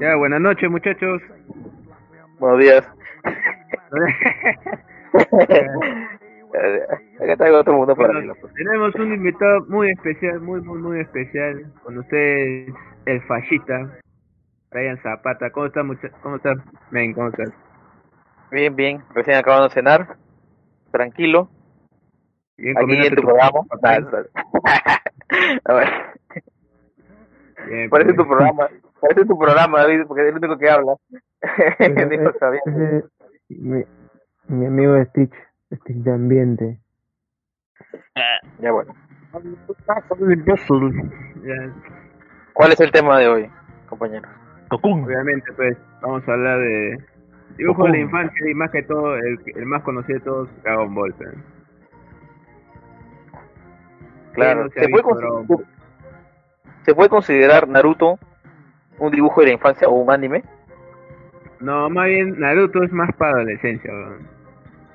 Ya, buenas noches muchachos. Buenos días. Acá traigo otro mundo para Bueno, tenemos un invitado muy especial, muy, muy, muy especial. Con ustedes, el fallita, Brian Zapata. ¿Cómo estás, ¿Cómo estás, men? ¿Cómo estás? Bien, bien. Recién acabando de cenar. Tranquilo. Bien, Aquí en tu programa. papel? A ver. Bien, Parece pues. tu programa. Parece tu programa, David, porque es el único que habla. Dijo. Ese- mi, mi amigo Stitch, Stitch de ambiente. Ya bueno. ¿Cuál es el tema de hoy, compañero? obviamente, pues, vamos a hablar de dibujos de la infancia y más que todo, el, el más conocido de todos, Dragon Ball. pues. Claro. no se ha ¿Se puede, visto Dragon considerar, ¿Se puede considerar Naruto un dibujo de la infancia o un anime? No, más bien, Naruto es más para adolescencia. weón.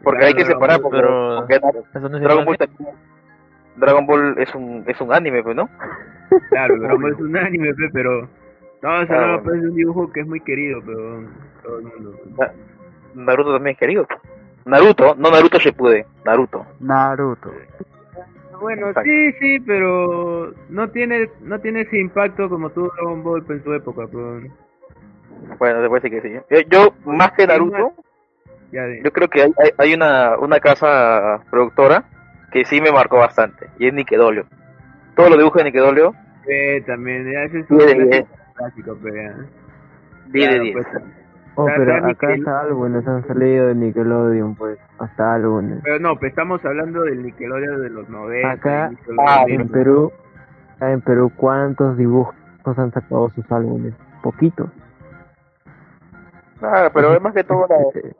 Porque hay que separar, Ball- porque, Pero- porque Eso no es Dragon Ball, Dragon Ball es un es un anime, pues, ¿no? Claro, Dragon Ball es un anime, pe, pero... No, o sea, no, bueno. pues es un dibujo que es muy querido, pero todo el mundo. Na- Naruto también es querido. Naruto, no Naruto Shippuden, Naruto. Naruto. Bueno, Exacto. sí, sí, pero no tiene no tiene ese impacto como tuvo Dragon Ball en su época, pero Bueno, puede decir que sí. Yo, yo, más que Naruto, ya yo creo que hay, hay, una, una casa productora que sí me marcó bastante, y es Nickelodeon. Todos los dibujos de Nickelodeon, Eh, también, ese es un clásico, pero ya. 10 de Claro, 10. Oh, pero acá Nickel- hasta álbumes han salido de Nickelodeon, pues. Hasta álbumes. pero no, pues estamos hablando del Nickelodeon de los 90. Acá, ah, 2000. En Perú, acá en Perú, ¿cuántos dibujos han sacado sus álbumes? Poquitos. Ah, pero es más que todo la... Ese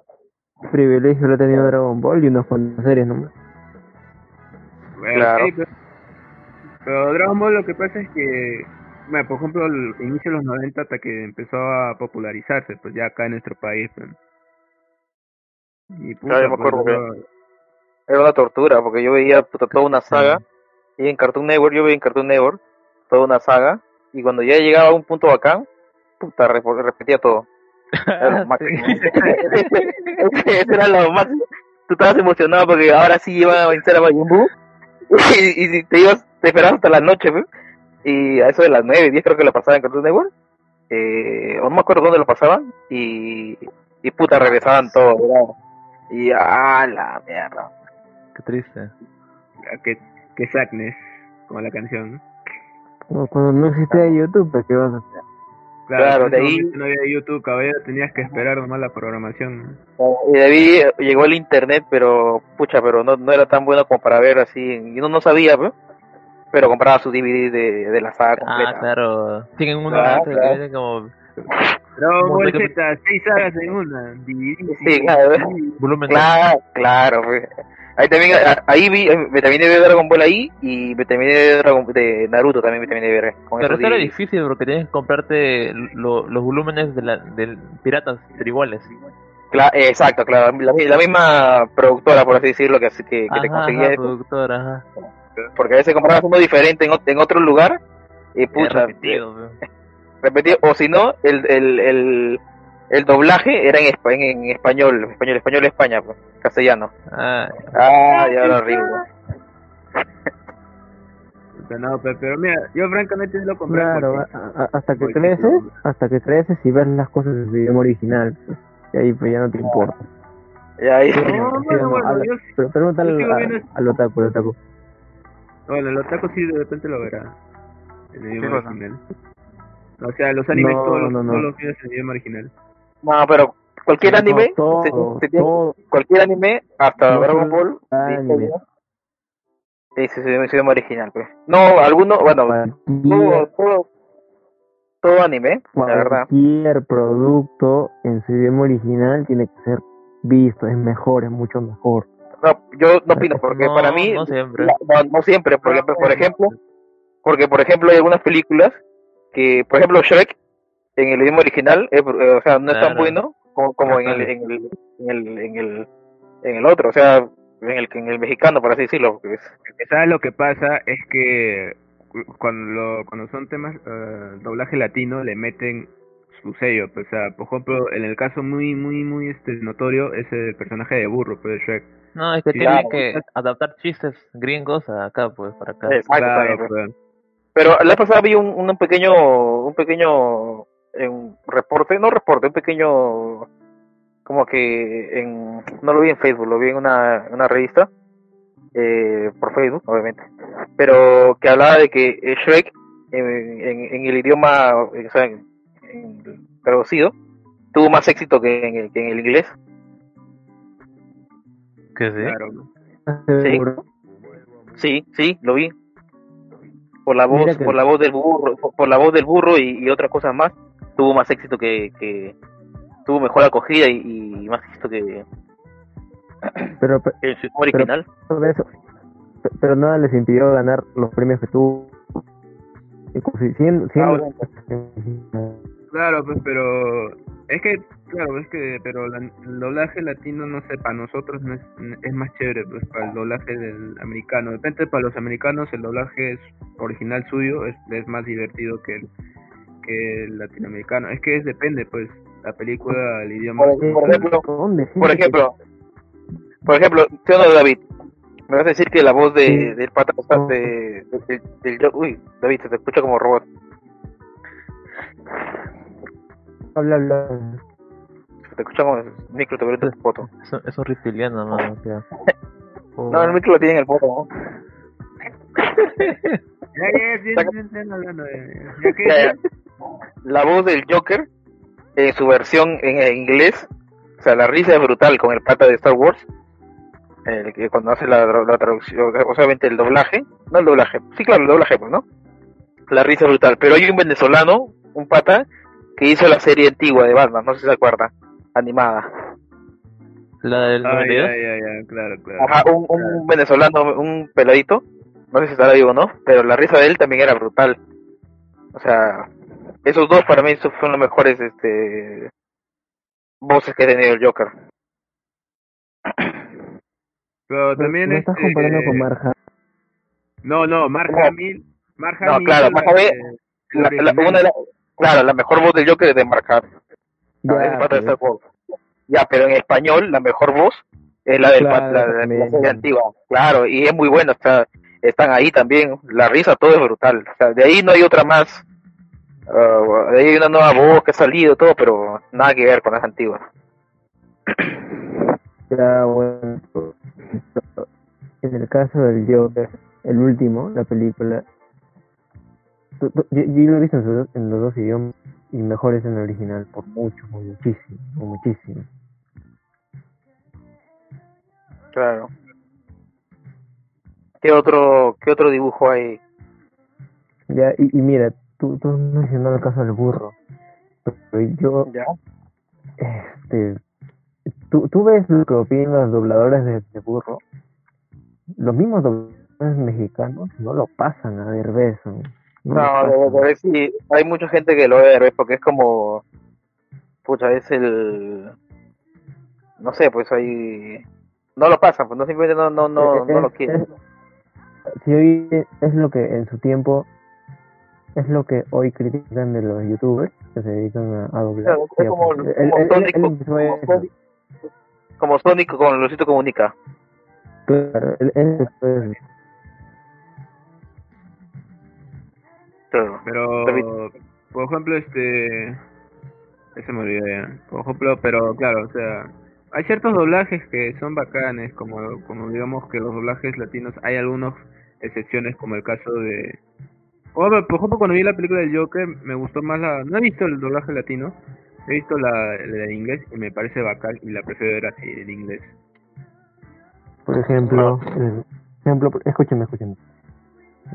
privilegio lo ha tenido Dragon Ball y unas cuantas series nomás. Bueno, Claro. pero Dragon Ball lo que pasa es que, bueno, por ejemplo, el inicio de los 90 hasta que empezó a popularizarse, pues ya acá en nuestro país. Pues. Y Claro, yo me pues, que- Era una tortura, porque yo veía puta, toda una saga, y en Cartoon Network, yo veía en Cartoon Network toda una saga, y cuando ya llegaba a un punto bacán, puta, rep- repetía todo. Era lo máximo. Ese era lo máximo. Tú estabas emocionado porque ahora sí iba a vencer a Majin Buu, y, y te ibas, te esperabas hasta la noche, pues, y a eso de las 9, 10 creo que lo pasaba en Cartoon Network, eh, no me acuerdo dónde lo pasaban, y, y puta, regresaban todos, y ah, la mierda. Qué triste. ah, que, que Sadness, como la canción. ¿no? Como Cuando no existía YouTube, ¿qué vas a hacer? Claro, de ahí- no había YouTube, caballero, tenías que esperar nomás la programación. Y de ahí llegó el internet, pero pucha, pero no, no era tan bueno como para ver así. Y uno no sabía, pues, pero compraba su DVD de, de la saga completa. Ah, claro. Tienen uno Claro, que claro. tiene como Dragon Un Ball Z, seis sagas en una. DVD, Sí, claro, volumen Claro, claro. pues. Ahí también, ahí vi, me terminé de ver Dragon Ball ahí y me terminé de ver Dragon, de Naruto también me terminé de ver. Con Pero era difícil porque tienes que comprarte lo- los volúmenes de, la, de piratas, pero iguales. Cla- exacto, claro. La, la misma productora, por así decirlo, que, así que, que te Ajá, conseguía ajá, eso. productora, ajá. Porque a veces comprabas uno diferente en, en otro lugar y pucha, repetido, pues. repetido, o si no, el, el, el, el doblaje era en, en, en español, español, español España, pues, castellano. Ah, Ah, ya No, pe- pero mira, yo francamente lo compré. Claro, porque- a- a- hasta que creces, hasta que creces y ves las cosas en su idioma original. y ahí pues ya no te importa. Y ahí, No, Sí, bueno, no, bueno, al- yo Pero pregúntale yo sigo al, viendo- al otaku, al otaku. Bueno, el otaku sí de repente lo verá. En el idioma original. O sea, los animes No, todos, los, no, no. todos los videos en idioma original. no, pero cualquier anime, todo, se- se tiene- todo, cualquier anime, hasta No, Dragon Ball, anime. sí, sí, sí, idioma original, pues. No, algunos, bueno, todo, todo anime, la verdad. Cualquier producto en su idioma original tiene que ser visto, es mejor, es mucho mejor. No, yo no opino, porque No, para mí, no siempre. la- no, no siempre, porque por ejemplo, porque por ejemplo hay algunas películas que, por ejemplo, Shrek en el idioma original, eh, o sea, no es tan bueno como, como en, el, en, el, en, el, en, el, en el otro, o sea, en el, en el mexicano, por así decirlo. porque es- ¿Sabes lo que pasa? Es que cu- cuando, lo- cuando son temas eh, doblaje latino le meten su sello, pues, o sea, por ejemplo, en el caso muy muy muy este notorio es el personaje de burro, pues de Shrek. No, es que Sí, tienen claro. que adaptar chistes gringos a acá, pues, para acá. Exacto, Claro, pues. Pero la pasada vi un, un pequeño, un pequeño en reporte, no reporte, un pequeño, como que en, no lo vi en Facebook, lo vi en una, una revista, eh, por Facebook, obviamente, pero que hablaba de que Shrek en, en, en el idioma, o sea, en, en traducido, tuvo más éxito que en el, que en el inglés. Claro. Sí. Sí, sí, lo vi. Por la voz, que- por la voz del burro, por, la voz del burro y, y otras cosas más, tuvo más éxito que, que tuvo mejor acogida y, y más éxito que Pero, en su original. pero eso, pe- pero nada les impidió ganar los premios que tuvo. Siendo, siendo- Claro, pues, pero es que, claro, es que, pero la- el doblaje latino, no sé, para nosotros no es, es más chévere, pues, para el doblaje del americano. De repente, para los americanos, el doblaje es original suyo es, es más divertido que el, que el latinoamericano. Es que es, depende, pues, la película, el idioma. Por, por ejemplo, por ejemplo, por ejemplo, ¿sí o no, David? Me vas a decir que la voz de, Sí. del pata de, de- del- del uy, David, se te escucha como robot. Habla, habla. Te escucha como micro, te abrió tu foto. Es, un- es un reptiliano, mano. o sea. No, el micro lo tiene en el foto, la voz del Joker en su versión en, en inglés, o sea, la risa es brutal con el pata de Star Wars, el que cuando hace la, la traducción, obviamente el doblaje, no el doblaje, sí claro, el doblaje, pues, ¿no? La risa es brutal, pero hay un venezolano, un pata, que hizo la serie antigua de Batman, no sé si se acuerda, animada. La del Ah, 92. ya, ya, ya, claro, claro. Ajá, un, un venezolano, un peladito, no sé si estará vivo o no, pero la risa de él también era brutal. O sea, esos dos para mí son son los mejores este voces que ha tenido el Joker. Pero también ¿No estás este, comparando con Marja? No, no, Mark No. Hamill. Mark No, claro, Mark la- una de la- claro, la mejor voz del Joker es de Mark Hamill, Ya, pero en español la mejor voz es la del Claro, la, de la serie antigua. Claro, y es muy buena, o sea, están ahí también, la risa, todo es brutal. O sea, de ahí no hay otra más. de ahí hay una nueva voz que ha salido, todo, pero nada que ver con las antiguas. Ya, bueno. En el caso del Joker, el último, la película, yo, yo lo he visto en, los dos idiomas y mejor es en el original, por mucho, por muchísimo, por muchísimo. Claro. ¿Qué otro, qué otro dibujo hay? Ya, y, y mira, tú, tú has mencionado el caso del burro, pero yo, Ya. este, tú, tú ves lo que opinan los dobladores de, de burro, los mismos dobladores mexicanos no lo pasan a Derbez, ¿no? No No, si hay mucha gente que lo ve, ¿ves? porque es como, pucha, es el, no sé, pues hay, no lo pasan, pues no simplemente no, no, no, no lo Es- quieren. es- si hoy es lo que en su tiempo es lo que hoy critican de los youtubers que se dedican a, a doblar. Claro, es como- Sonic, él como eso. Sonic. Como Sonic con Luisito Comunica. Claro, él- eso. Claro. Pero, por ejemplo, este. Ese me olvidó ya. Por ejemplo, pero claro, o sea. Hay ciertos doblajes que son bacanes, como, como digamos que los doblajes latinos, hay algunas excepciones, como el caso de. Por ejemplo, por ejemplo, cuando vi la película del Joker, me gustó más la. No he visto el doblaje latino, he visto la, la de inglés y me parece bacán y la prefiero ver así, en inglés. Por ejemplo, el- ejemplo, escúcheme, escúcheme.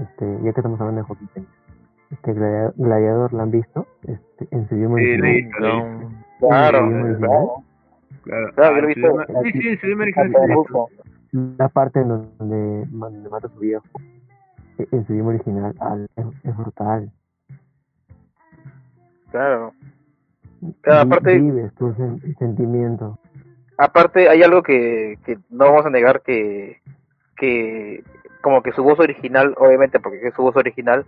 Este, ya que estamos hablando de Joaquín Phoenix. este Gladia- Gladiador, ¿la han visto? Este, en su idioma Sí, original. Claro, claro. Claro, Claro, yo lo he Ah, visto. Sí, sí, en. La parte en donde, donde mata a su viejo, e- en su idioma original, al- es, es brutal. Claro. Claro, aparte- Vives tu sen- sentimiento. Aparte, hay algo que, que no vamos a negar que, que como que su voz original, obviamente porque es su voz original,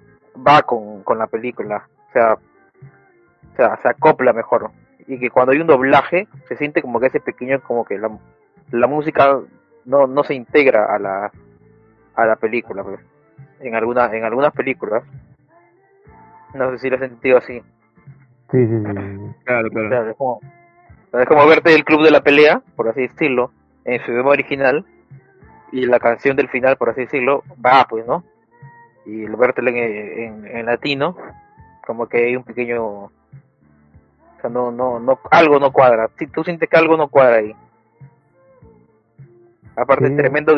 va con, con la película. O sea, o sea, se acopla mejor. Y que cuando hay un doblaje, se siente como que ese pequeño, como que la, la música no, no se integra a la, a la película, pues. En algunas, en algunas películas. No sé si lo he sentido así. Sí, sí, sí. Claro, claro. Claro, es como, es como verte el club de la pelea, por así decirlo, en su idioma original, y la canción del final, por así decirlo, va, pues, ¿no? Y el vértelo en, en, en latino, como que hay un pequeño. Sea, no, no, no, algo no cuadra. Si tú sientes que algo no cuadra ahí. Aparte, Sí. tremendo,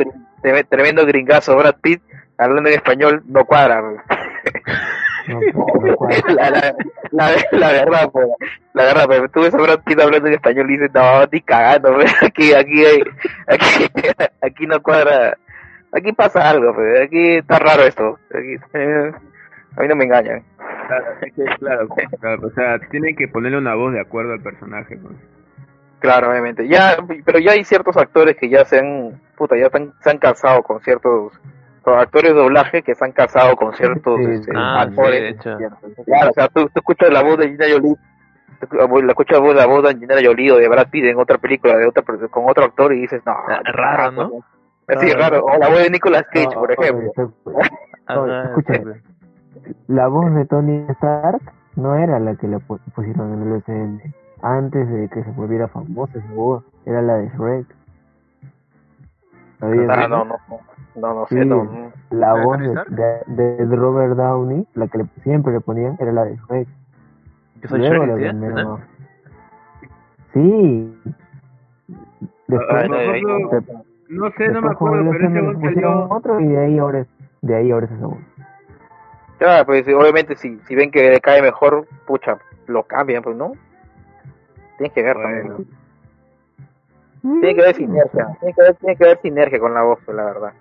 tremendo gringazo, Brad Pitt, hablando en español, no cuadra. No, no cuadra. la, la, la, la verdad, la verdad, pues, tú ves a Brad Pitt hablando en español y dices, no, ni cagando, aquí, aquí, aquí, aquí no cuadra, aquí pasa algo, aquí está raro esto, aquí, eh, a mí no me engañan. Claro, es que, claro, claro, o sea, tienen que ponerle una voz de acuerdo al personaje. Pues. Claro, obviamente, ya, pero ya hay ciertos actores que ya se han, puta, ya están, se han casado con ciertos, actores de doblaje que se han casado con ciertos Sí, este, Ah, sí, actores. de hecho. Claro, o sea, tú, tú escuchas la voz de Angelina Jolie, tú- la escuchas la voz de Angelina Jolie o de Brad Pitt en otra película de otra con otro actor y dices, no, Ah, raro, ¿no? Sí, raro. O la voz de Nicolas Cage, No, por ejemplo. La voz de Tony Stark no era la que le pu- pusieron en el UCM. Antes de que se volviera famosa esa voz, era la de Shrek. ¿Sabías Ah, no, no, no, no, no sé, Sí. no, no. La ¿La de voz de, de- de Robert Downey, la que le, siempre le ponían, era la de Shrek. Yo soy Luego Shrek, le ¿sí? Sí. Después, Ay, ay, no. no sé, no me acuerdo, pero ese salió... otro y de ahí ahora es, de ahí ahora es esa voz. Ya, pues obviamente si, si ven que le cae mejor, pucha, lo cambian, pues, ¿no? Tienes que ver también. ¿no? Tiene que haber sinergia, tiene que haber, tiene que haber sinergia con la voz, pues, la verdad.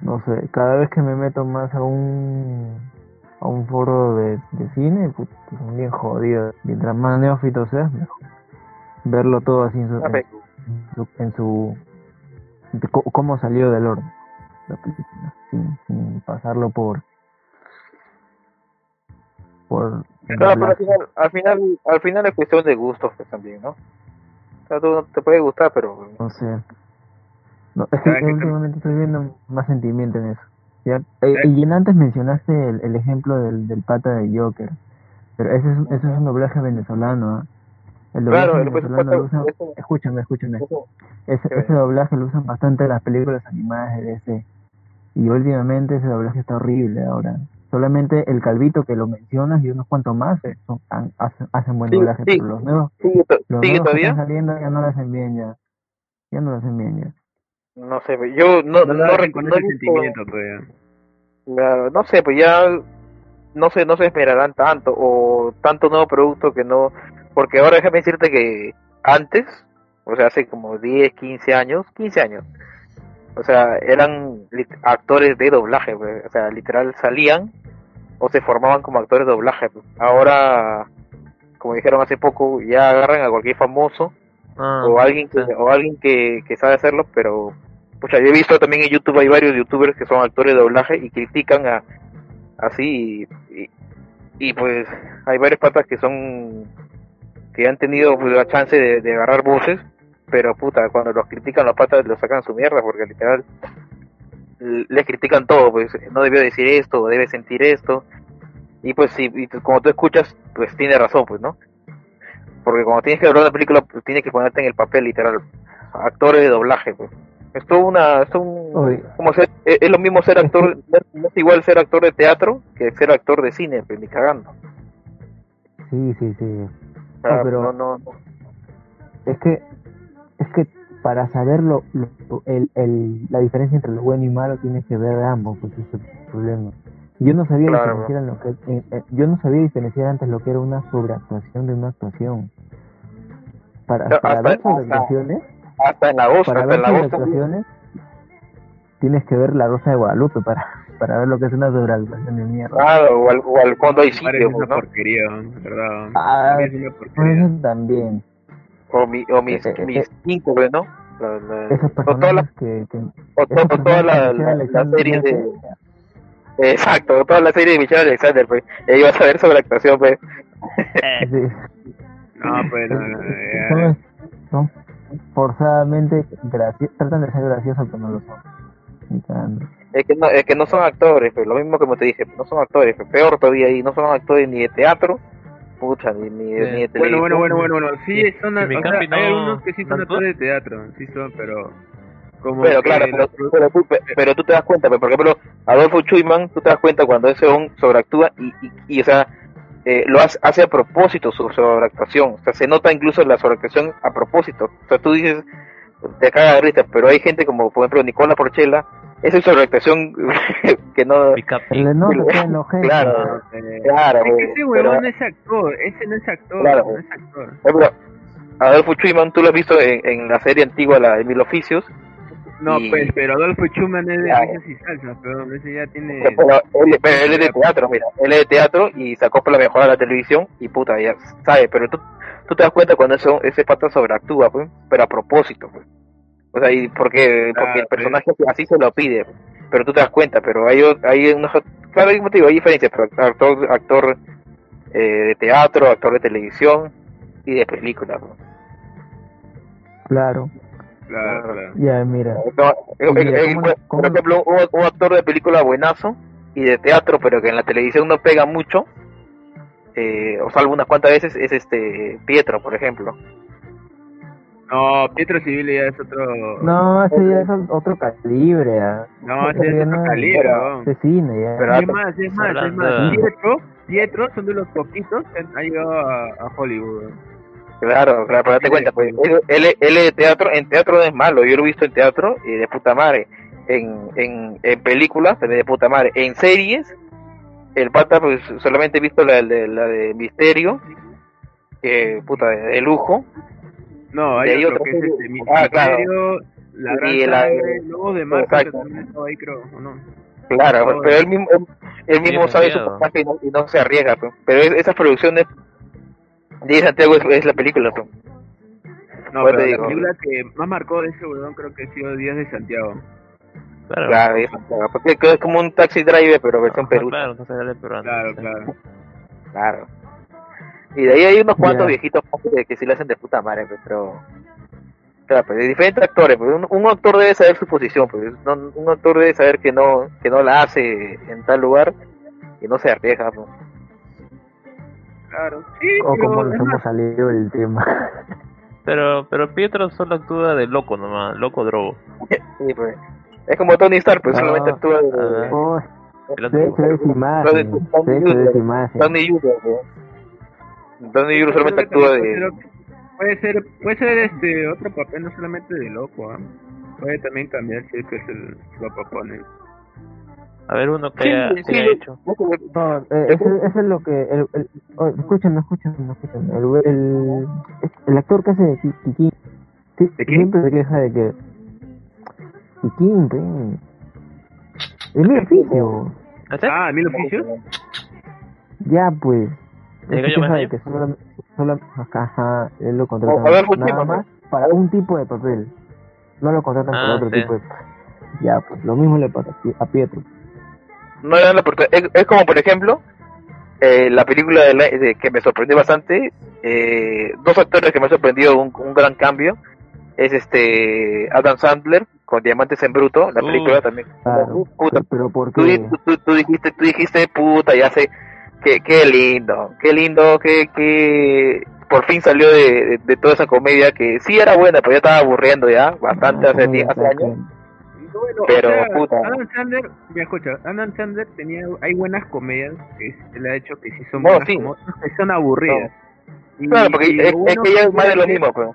No sé, cada vez que me meto más a un a un foro de, de cine, pues, son bien jodidos. Mientras más neófito seas, mejor. Verlo todo así en su, Ah, en su, en su- de co- cómo salió del orden la película, sin, sin pasarlo por por Claro, pero al final, al final, al final es cuestión de gustos, pues, también, ¿no? O sea, tú te puede gustar, pero No sé. No, es que últimamente estoy viendo más sentimiento en eso. Ya, eh, y antes mencionaste el, el ejemplo del, del pata de Joker. Pero ese es, ese es un doblaje venezolano. ¿ah? El doblaje Claro, pues, venezolano lo usan. Escúchame, Ese, ese doblaje lo usan bastante en las películas animadas de DC. Y últimamente ese doblaje está horrible ahora. Solamente el calvito que lo mencionas y unos cuantos más son- han- hacen, hacen buen Sí, doblaje. sí. Pero los nuevos, ¿Sigue, to- los sigue nuevos que todavía? están saliendo ya no lo hacen bien ya. Ya no lo hacen bien ya. No sé, pues, yo no, No, no, no, rec- con no ese he visto- sentimiento, pues. Claro, no sé, pues ya no sé, no se esperarán tanto o tanto nuevo producto que no, porque ahora déjame decirte que antes, o sea, hace como 10, 15 años, 15 años, o sea, eran actores de doblaje, pues, o sea, literal salían o se formaban como actores de doblaje. pues. Ahora, como dijeron hace poco, ya agarran a cualquier famoso Ah, o alguien que, sí. o alguien que, que sabe hacerlo, pero pucha, yo he visto también en YouTube hay varios youtubers que son actores de doblaje y critican a así y, y, y, pues hay varios patas que son que han tenido pues, la chance de, de agarrar voces, pero puta, cuando los critican los patas los sacan su mierda porque literal les critican todo, pues no debió decir esto, o debe sentir esto. Y pues y tú- como tú escuchas, pues tiene razón, pues, ¿no? Porque cuando tienes que hablar de una película, pues tienes que ponerte en el papel literal. Actores de doblaje, pues. Es todo una, es un, Oye. como ser, es, es lo mismo ser actor, no es- igual ser actor de teatro que ser actor de cine, pues ni cagando. Sí, sí, sí. Sea, No, pero- no, no, no. Es que, es que para saber lo, lo- el, el, la diferencia entre lo bueno y malo tienes que ver ambos, pues ese es el problema. Yo no sabía Claro, diferenciar en lo que eh, eh, yo no sabía diferenciar antes lo que era una sobreactuación de una actuación. Para, para ver sobreactuaciones, Hasta en la voz, para hasta ver en la voz. sobreactuaciones tienes que ver la Rosa de Guadalupe para para ver lo que es una sobreactuación de mierda. Claro, o al, o al fondo hay Parece sitio, una pues, ¿no? porquería, ¿verdad? Ah, A mí es una Por porquería. eso también. O, mi, o mis, Eh, eh, mis eh. cinco, pues, ¿no? La- la- o todas las personajes que, que o, to- esos o todas personajes las que la, series de Alexander- exacto toda la serie de Michelle Alexander pues ella iba a saber sobre actuación pues Eh, Sí. No, pues, no, ya. son, son forzadamente tratan de ser graciosos pero no lo son. Es que no es que no son actores pues lo mismo como te dije no son actores pues, peor todavía y no son actores ni de teatro pucha ni ni, ni de Bueno, televisión bueno, bueno, bueno, bueno. Sí, son, sí, o mi sea, campi hay no- algunos que sí son no actores de teatro, sí son, pero como pero claro la pero, pero, tú, pero tú te das cuenta pues, por ejemplo Adolfo Chuyman tú te das cuenta cuando ese hombre sobreactúa y, y, y, o sea eh, lo hace, hace a propósito su sobreactuación o sea se nota incluso la sobreactuación a propósito o sea tú dices te caga de risa pero hay gente como por ejemplo Nicola Porchela esa es sobreactuación que no mi capi. El de no gestos. claro eh, claro es que ese pero- huevón no es actor, ese no es actor, Claro. no es actor. Por ejemplo, Adolfo Chuyman, tú lo has visto en, en la serie antigua, la de Mil Oficios, No, Y- pues, pero Adolfo Schumann es de Claro. risas y salsas, pero ese ya tiene... pero él, pero él es de teatro, mira, él es de teatro y se acopla mejor a la televisión y puta, ya sabe, pero tú, tú te das cuenta cuando eso, ese pata sobreactúa, pues, pero a propósito, pues. O sea, y porque, porque el Claro, personaje así se lo pide, pero tú te das cuenta, pero hay, hay unos, claro, hay, digo, hay diferencias, pero actor, actor eh, de teatro, actor de televisión y de película, pues. Claro. Claro, claro. Ya, mira. No, eh, Mira, eh, ¿cómo- por- cómo- por ejemplo, un, un actor de película buenazo y de teatro, pero que en la televisión no pega mucho, eh, o salvo unas cuantas veces, es este Pietro, por ejemplo. No, Pietro Civil ya es otro... No, ese ya es otro calibre. ah. No, ese es otro calibre. Ese cine, ya. Pero- es más, es más, es Hablando más. de- Pietro, Pietro son de los poquitos que han, llegado a, a Hollywood. Claro, claro, pero date cuenta, pues, él, él, de teatro, en teatro no es malo, yo lo he visto en teatro y de puta madre. En, en, en películas también de puta madre. En series, el pata, pues solamente he visto la, de la de Misterio, que puta, de, de lujo. No, hay otro otro que es este, Mi- Ah, claro. Misterio, La Gran Y la- Sangre, Lobos de Mar, que también estaba ahí, creo, ¿o no? Claro, pero él mismo, él, mismo sabe su personaje y no, y no se arriesga, pues. pero es- esas producciones de Santiago es, es la película. pues. No, Pues te pero la digo. película que más marcó de ese weón creo que ha sido Días de Santiago. Claro. Claro, es, Santiago, porque es como un taxi driver, pero versión Perú. Claro, dale peruano. Claro, claro. Claro. Y de ahí hay unos cuantos viejitos que, que sí le hacen de puta madre, pues, pero... Claro, pues de diferentes actores, pues un, un actor debe saber su posición, pues no- un actor debe saber que no que no la hace en tal lugar y no se arriesga, pues. Claro. Sí, O pero como nos hemos salido del tema. Pero, pero Pietro solo actúa de loco nomás, loco drogo. Sí, pues. Es como Tony Stark, pues Ah, solamente actúa de... ah. Oh, de ha hecho de solamente creo que actúa de... Puede ser, puede ser este otro papel, no solamente de loco, ¿ah? Puede también cambiar si es que se lo propone. A ver, uno que Sí, haya, sí, sí. hecho. No, eh, ese, ese es lo que. El, el, oh, escúchame, escúchame, escúchame. El, el, el actor que hace de Ki- Kikín. Sí, ¿De quién? siempre se queja de que. Kikín, pe. Es mi oficio. ¿Ese? Ah, ¿mil oficios? Ya, pues. ¿De Él se Gallo queja de Mañana? que. Solo, él lo contratan nada más para un tipo de papel. No lo contratan Ah, para otro sí. tipo de Ya, pues lo mismo le pasa a Pi- a Pietro. no le dan la oportunidad. Es, es como, por ejemplo, eh, la película de la- de- que me sorprendió bastante. eh, dos actores que me han sorprendido un, un gran cambio. Es este Adam Sandler con Diamantes en Bruto, la Uh. película también. Claro. Puta, Pero, pero ¿por tú, di- qué? tú, tú- tú dijiste, tú dijiste, puta, ya sé. Qué, qué lindo, qué lindo, que, que por fin salió de, de, de toda esa comedia que sí era buena, pero ya estaba aburriendo ya, bastante No, hace, hace años. Bueno, Pero, o sea, puta. Adam Sandler, me escucha, Adam Sandler tenía, hay buenas comedias que se le ha hecho que sí son buenas, sí. como que son aburridas. Y- Claro, porque y es, es que ya es más de lo mismo, pues.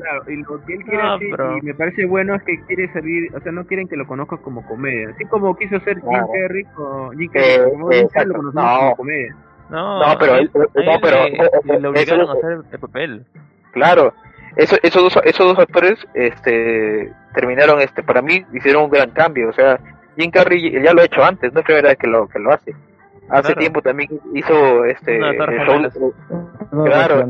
Claro, y lo que él quiere No, hacer, y me parece bueno, es que quiere salir, o sea, no quieren que lo conozcas como comedia. Así como quiso hacer Jim. Carrey con Jim Eh, Carrey, como Jim Carrey lo conocemos No. como comedia. No, No, pero él- a no, él pero- le, eh, le eh, obligaron eso- a hacer el papel. Claro, eso, esos, dos, esos dos actores este, terminaron, este, para mí, hicieron un gran cambio. O sea, Jim Carrey ya lo ha hecho antes, no es primera vez que lo, que lo hace. Hace Claro. tiempo también hizo este, el, show, gemelas. No, Claro,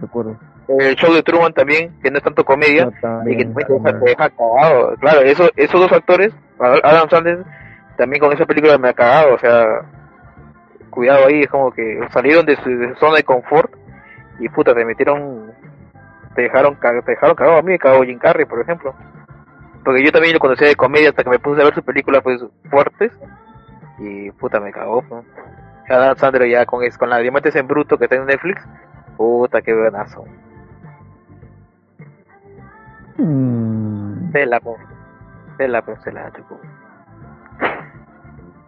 recuerdo. el show de Truman también, que no es tanto comedia, No, y que también, te deja, cagado. Claro, eso, esos dos actores, Adam Sandler, también con esa película me ha cagado, o sea, cuidado ahí, es como que salieron de su, de su zona de confort y puta, te metieron, te dejaron, te dejaron cagado a mí, me cagó Jim Carrey, por ejemplo. Porque yo también lo conocía de comedia hasta que me puse a ver sus películas pues fuertes y puta me cagó. pues. Adam Sandler ya con, es- con la Diamantes en Bruto que está en Netflix, puta qué buenazo. Mm. Tela, pues, se la chocó.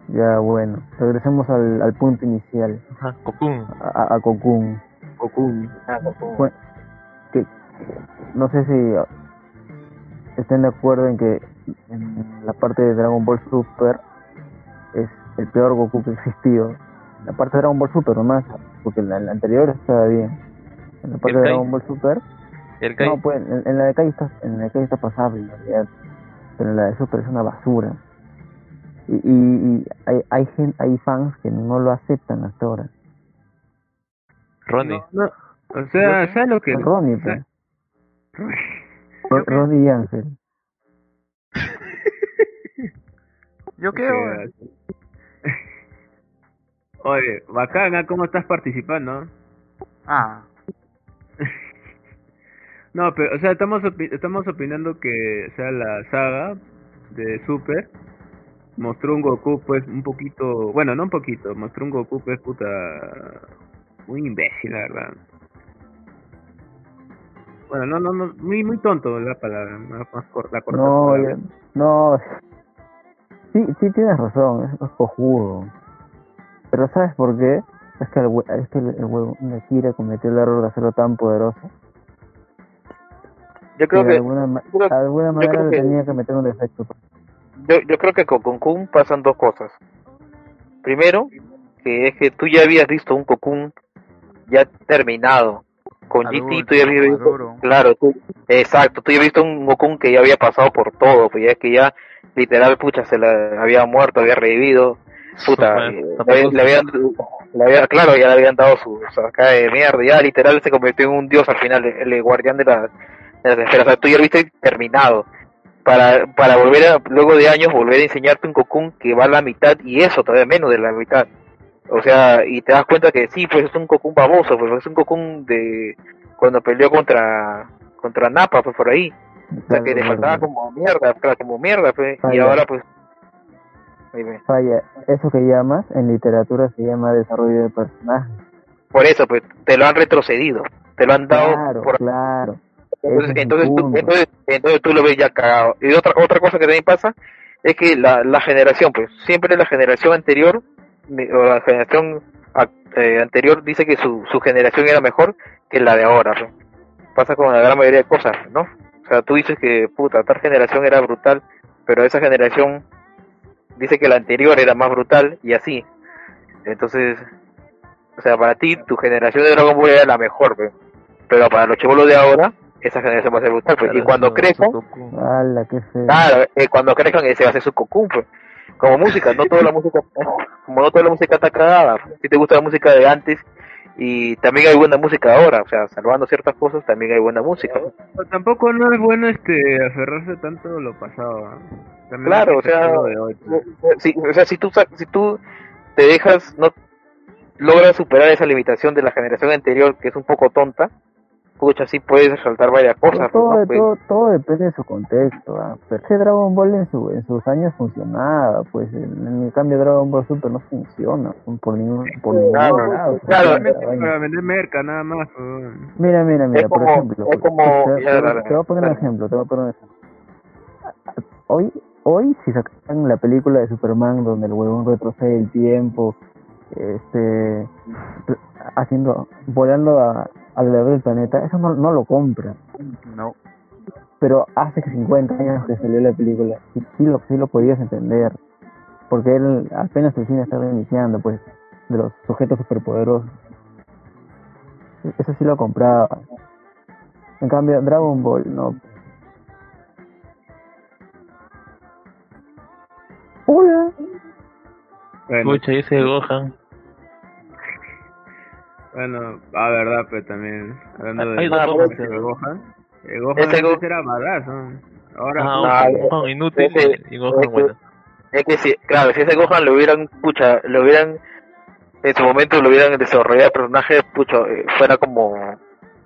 ya bueno, regresemos al, al punto inicial, Ajá, Cocoon. a, a, a Cocoon. Cocoon. Ah, Cocoon. Fue- que no sé si estén de acuerdo en que en la parte de Dragon Ball Super es el peor Goku que ha existido. La parte de Dragon Ball Super nomás, porque la, la anterior estaba bien. En la parte de Kai? Dragon Ball Super, El Kai. no, pues en, en la de Kai está, en la de Kai está pasable, en realidad. pero en la de Super es una basura. Y, y, y hay, hay, gen- hay fans que no lo aceptan hasta ahora. Ronnie. No, no, o sea, ¿sabes lo que? Ronnie, pues. Ro- Ronnie y Ángel. ¿Yo qué? Oye, bacán, ¿ah? ¿cómo estás participando? Ah. No, pero, o sea, estamos, opi- estamos opinando que, o sea, la saga de Super mostró un Goku, pues, un poquito, bueno, no un poquito, mostró un Goku, pues, puta, muy imbécil, la verdad. Bueno, no, no, no, muy, muy tonto la palabra, más, más cor- la corta No, palabra. ya- no. Sí, sí tienes razón, es, es cojudo. Pero ¿sabes por qué? Es que el, hue- es que el, el huevo de Kira cometió el error de hacerlo tan poderoso. Yo creo que de alguna, ma- yo creo- de alguna yo manera le que- tenía que meter un defecto. yo, yo creo que con Cocoon pasan dos cosas. Primero, que es que tú ya habías visto un Cocoon ya terminado. Con GT tú ya habías visto, maduro. claro, tú, exacto, tú ya habías visto un Cocoon que ya había pasado por todo, pues ya que ya literal, pucha, se la había muerto, había revivido, puta, eh, le, le habían, le había- claro, ya le habían dado su, su acá de mierda, ya literal se convirtió en un dios al final, el, el guardián de, la, de las esferas, o sea, tú ya lo viste terminado, para, para volver a, luego de años, volver a enseñarte un Cocoon que va a la mitad, y eso todavía menos de la mitad, o sea, y te das cuenta que sí, pues es un Cocoon baboso, pues es un Cocoon de, cuando peleó contra, contra Nappa, pues por ahí, o sea, que le faltaba como mierda, claro, como mierda, pues, y Falla. ahora pues, dime. Falla, eso que llamas en literatura se llama desarrollo de personaje. por eso, pues, te lo han retrocedido, te lo han dado Claro, por claro. entonces, entonces, tú, entonces, entonces tú lo ves ya cagado. Y otra otra cosa que también pasa es que la, la generación, pues, siempre la generación anterior, o la generación ac- eh, anterior dice que su, su generación era mejor que la de ahora, pues. Pasa con la gran mayoría de cosas, ¿no? O sea, tú dices que, puta, tal generación era brutal, pero esa generación dice que la anterior era más brutal y así. Entonces, o sea, para ti, tu generación de Dragon Ball era la mejor. Pero para los chivolos de ahora, esa generación va a ser brutal, pues. y cuando crezcan, eh, cuando crezcan ese va a ser su cocún, pues. Como música, no toda la música, como no toda la música está cagada. Si te gusta la música de antes y también hay buena música ahora, o sea, salvando ciertas cosas, también hay buena música. Pero tampoco no es bueno este aferrarse tanto a lo pasado. También Claro, o sea. Si, o sea, si tú, si tú te dejas, no logras superar esa limitación de la generación anterior, que es un poco tonta, pucha, sí puedes resaltar varias cosas. todo, pues, ¿no? Pues, todo, todo depende de su contexto. ¿ah? Pero ese Dragon Ball en, su, en sus años funcionaba, pues en, en el cambio Dragon Ball Super no funciona por ningún, por ningún Claro, lado. claro, Funciona Solamente la vaina. para vender merca, nada más. pues. Mira, mira, mira, Es por como- ejemplo, es como- te, te- dale, te voy a poner un ejemplo, te voy a poner un ejemplo. Hoy, hoy si sacan la película de Superman donde el huevón retrocede el tiempo, este, haciendo, volando a, alrededor del planeta, eso no, no lo compra. pero hace 50 años que salió la película, y sí lo, sí lo podías entender, porque él apenas el cine estaba iniciando, pues, de los sujetos superpoderosos. Eso sí lo compraba. En cambio, Dragon Ball, no. Hola. Bueno, Escucha, dice Gohan. Bueno, a verdad, pero también, hablando de, Hay dos Ah, Gohan. de Gohan, eh, Gohan antes Go- era badass, ¿no? Ahora, Ah, no, Gohan inútil ese- y Gohan ese- bueno. Es que si, claro, si ese Gohan lo hubieran, pucha, lo hubieran, en su momento lo hubieran desarrollado el personaje, pucha, eh, fuera como,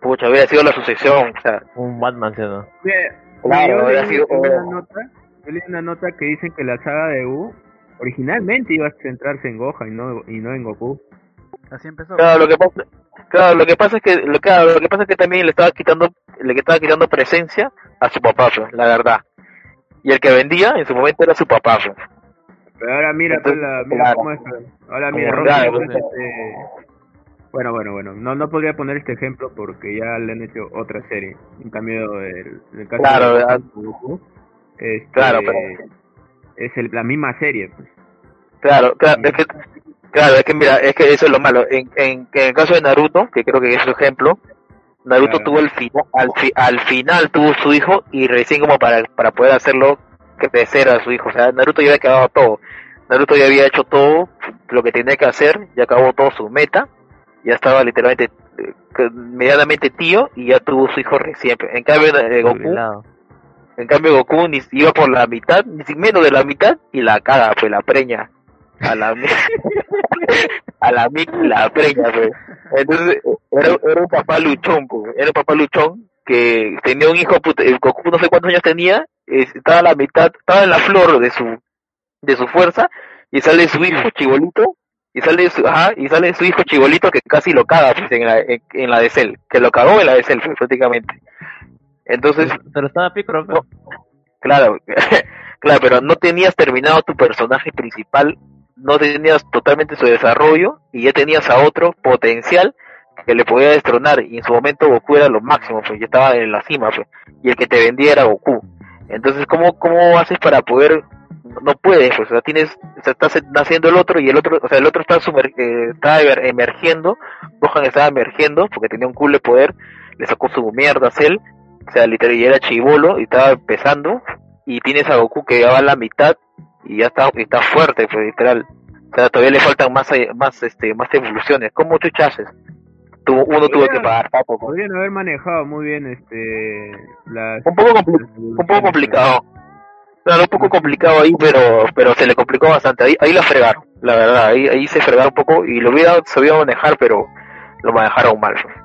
pucha, hubiera sido la sucesión, o sea, Un Batman, ¿sí no? Mire, Claro, yo hubiera sido- una nota, yo leí una nota que dicen que la saga de U originalmente iba a centrarse en Gohan y no, y no en Goku. Así empezó. Claro, lo que pasa, claro, lo que pasa es que, lo, claro, lo que pasa es que también le estaba quitando, le estaba quitando presencia a su papá, pues, la verdad. Y el que vendía en su momento era su papá, pues. Pero ahora mira, pues, la, mira Claro. cómo es. Ahora mira, Claro, este, bueno, bueno, bueno. No, no podría poner este ejemplo porque ya le han hecho otra serie. En cambio, el, el caso Claro, de este, Claro, pero- es el- la misma serie. Pues. Claro, claro, es que, claro, es que mira, es que eso es lo malo. En, en, en el caso de Naruto, que creo que es su ejemplo, Naruto Claro. tuvo el final, al, fi- al final tuvo su hijo y recién como para, para poder hacerlo crecer a su hijo. O sea, Naruto ya había acabado todo. Naruto ya había hecho todo lo que tenía que hacer, ya acabó todo su meta, ya estaba literalmente eh, medianamente tío y ya tuvo su hijo recién. En cambio, eh, Goku, en cambio Goku ni iba por la mitad, ni si- menos de la mitad y la caga, pues la preña. A la a la la preña, pues. Entonces, era, era un papá luchón, pues. Era un papá luchón que tenía un hijo, Goku no sé cuántos años tenía, eh, estaba a la mitad, estaba en la flor de su de su fuerza y sale su hijo chibolito y sale su, ajá, y sale su hijo chibolito que casi lo caga pues, en, la, en, en la de Cell, que lo cagó en la de Cell pues, prácticamente. Entonces, Pero estaba Piccolo, pero- Claro, claro, pero no tenías terminado tu personaje principal, no tenías totalmente su desarrollo y ya tenías a otro potencial que le podía destronar y en su momento Goku era lo máximo, pues ya estaba en la cima, pues, y el que te vendía era Goku. Entonces, ¿cómo, cómo haces para poder? No puedes, pues, o sea, tienes, o sea, estás naciendo el otro y el otro, o sea, el otro está, sumer, eh, está emer- emergiendo, Gohan estaba emergiendo porque tenía un culo de poder, le sacó su mierda a Cell, o sea, literal, y era chivolo y estaba empezando, y tienes a Goku que ya va a la mitad y ya está, y está fuerte, pues, literal. O sea, todavía le faltan más, eh, más, este, más evoluciones. ¿Cómo chucha haces? Tuvo, uno tuvo que pagar papo, pues. Podrían haber manejado muy bien este las, Un poco, compli- las un poco complicado. Claro, un poco complicado ahí, pero, pero se le complicó bastante. Ahí, ahí la fregaron, la verdad. Ahí, ahí se fregaron un poco y lo hubiera sabido manejar, pero lo manejaron mal. pues.